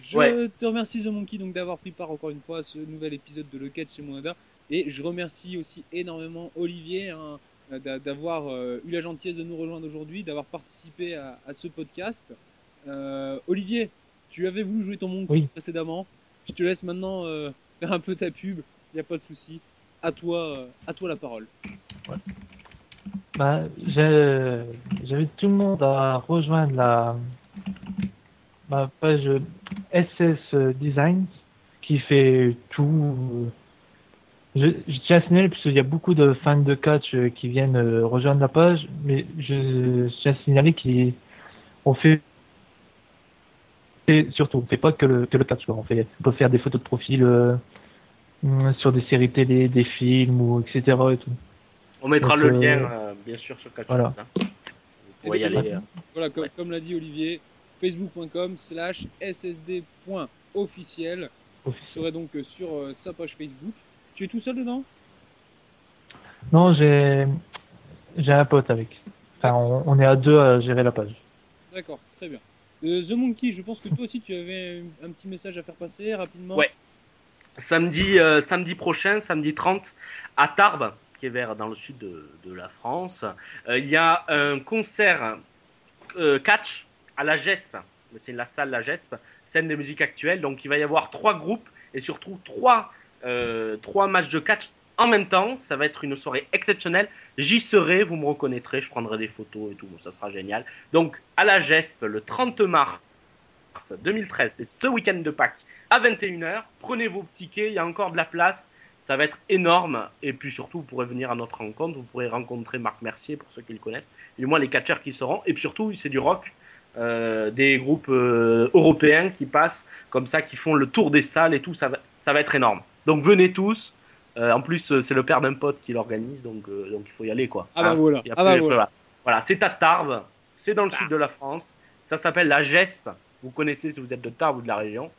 Je Ouais. te remercie The Monkey donc d'avoir pris part encore une fois à ce nouvel épisode de Le Catch chez Monada et je remercie aussi énormément Olivier hein, d'a- d'avoir euh, eu la gentillesse de nous rejoindre aujourd'hui, d'avoir participé à, à ce podcast. Euh, Olivier, tu avais voulu jouer ton Monkey Oui. précédemment. Je te laisse maintenant euh, faire un peu ta pub. Il n'y a pas de souci. À toi, euh, à toi la parole. Bah, j'invite tout le monde à rejoindre la ma page SS Designs qui fait tout. Je, je tiens à signaler parce qu'il y a beaucoup de fans de catch euh, qui viennent euh, rejoindre la page, mais je, tiens à signaler qu'on fait et surtout on fait pas que le, que le catch. On fait on peut faire des photos de profil euh, sur des séries télé, des films ou etc. et tout. On mettra Donc, le euh, lien, euh, bien sûr, sur Catch voilà. Hein. Vous pourrez y aller. euh. Voilà, comme, Ouais. comme l'a dit Olivier, facebook.com slash ssd.officiel. Vous serez donc sur euh, sa page Facebook. Tu es tout seul dedans? Non, j'ai j'ai un pote avec. Enfin, on, on est à deux à gérer la page. D'accord, très bien. Euh, The Monkey, je pense que toi aussi tu avais un, un petit message à faire passer rapidement. Ouais. Samedi, euh, samedi prochain, samedi 30, à Tarbes, vers dans le sud de, la France, euh, il y a un concert euh, catch à la GESP. C'est la salle La GESP, scène de musique actuelle. Donc il va y avoir trois groupes et surtout trois, euh, trois matchs de catch en même temps. Ça va être une soirée exceptionnelle. J'y serai, vous me reconnaîtrez, je prendrai des photos et tout, ça sera génial. Donc à la GESP, le 30 mars 2013, c'est ce week-end de Pâques à 21h. Prenez vos tickets, il y a encore de la place. Ça va être énorme. Et puis surtout, vous pourrez venir à notre rencontre. Vous pourrez rencontrer Marc Mercier pour ceux qui le connaissent. Et moi, les catcheurs qui seront. Et puis surtout, c'est du rock. Euh, des groupes euh, européens qui passent comme ça, qui font le tour des salles et tout. Ça va, ça va être énorme. Donc venez tous. Euh, en plus, c'est le père d'un pote qui l'organise. Donc, euh, donc il faut y aller. quoi. Ah bah Hein voilà. Ah bah voilà. voilà. Voilà, c'est à Tarbes. C'est dans le sud de la France. Ça s'appelle la GESP. Vous connaissez si vous êtes de Tarbes ou de la région.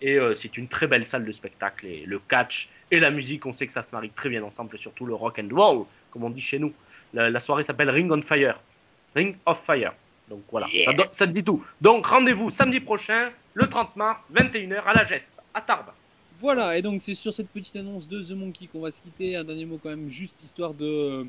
Et euh, c'est une très belle salle de spectacle. Et le catch et la musique, on sait que ça se marie très bien ensemble, surtout le rock and roll, comme on dit chez nous. La, la soirée s'appelle Ring on Fire. Ring of Fire. Donc voilà, ça, te dit tout. Donc rendez-vous samedi prochain, le 30 mars, 21h à la GESP, à Tarbes. Voilà, et donc c'est sur cette petite annonce de The Monkey qu'on va se quitter. Un dernier mot quand même, juste histoire de,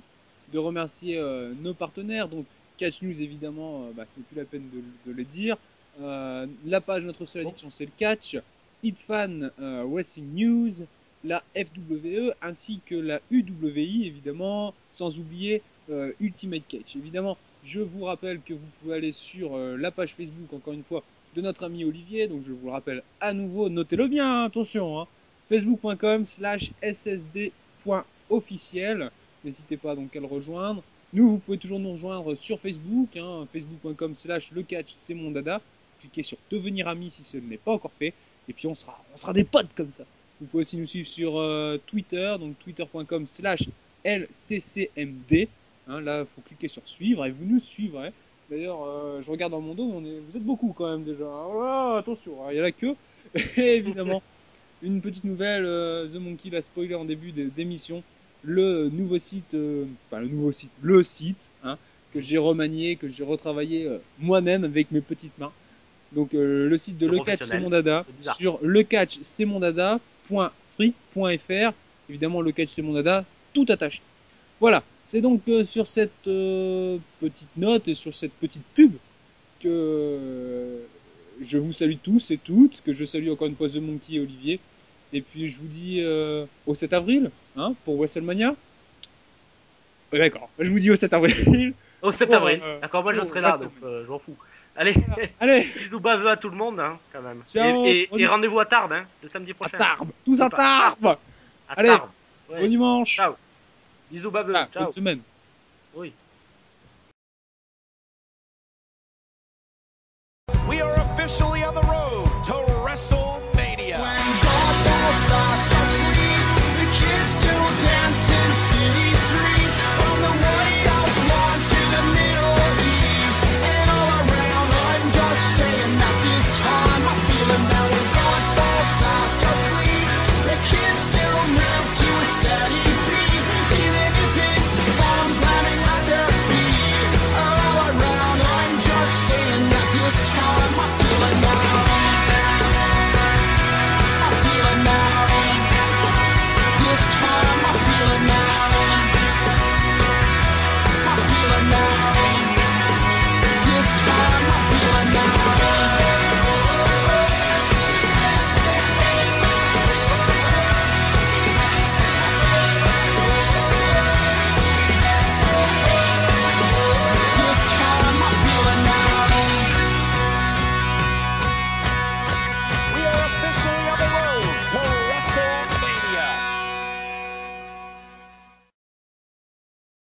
de remercier euh, nos partenaires. Donc Catch News évidemment, euh, bah, ce n'est plus la peine de, de le dire. Euh, la page Notre Seule Addiction c'est le Catch. Hitfan euh, Wrestling News, la FWE ainsi que la UWI évidemment, sans oublier euh, Ultimate Catch. Évidemment, je vous rappelle que vous pouvez aller sur euh, la page Facebook encore une fois de notre ami Olivier. Donc je vous le rappelle à nouveau, notez-le bien, attention. Hein, Facebook.com slash ssd.officiel. N'hésitez pas donc à le rejoindre. Nous, vous pouvez toujours nous rejoindre sur Facebook, hein, facebook.com slash le catch, c'est mon dada. Cliquez sur devenir ami si ce n'est pas encore fait. Et puis on sera, on sera des potes comme ça. Vous pouvez aussi nous suivre sur euh, Twitter, donc twitter.com slash lccmd. Hein, là, il faut cliquer sur suivre et vous nous suivrez. D'ailleurs, euh, je regarde dans mon dos, vous êtes beaucoup quand même déjà. Ah, attention, hein, il y a la queue. <laughs> Et évidemment, une petite nouvelle, euh, The Monkey l'a spoilé en début d'émission. Le nouveau site, enfin le nouveau site, le site, hein, que j'ai remanié, que j'ai retravaillé moi-même avec mes petites mains. Donc euh, le site de Le Catch c'est mon dada sur lecatch c'est mon dada.free.fr. Évidemment le catch c'est mon dada tout attaché. Voilà, c'est donc euh, sur cette euh, petite note et sur cette petite pub que je vous salue tous et toutes, que je salue encore une fois The Monkey et Olivier. Et puis je vous dis au 7 avril, hein, pour WrestleMania. D'accord, je vous dis au 7 avril. Au 7 Oh, avril. D'accord, moi je serai là, donc je m'en fous. Allez, Allez, <laughs> bisous baveux à tout le monde, hein, quand même. Ciao, et rendez-vous à Tarbes, hein, le samedi à prochain. Tarbes, tous à. Tarbes. À Allez. Tarbes. Ouais. Bon dimanche. Ciao. Bisous baveux. Ah, Ciao. bonne semaine. Oui. We are officially on the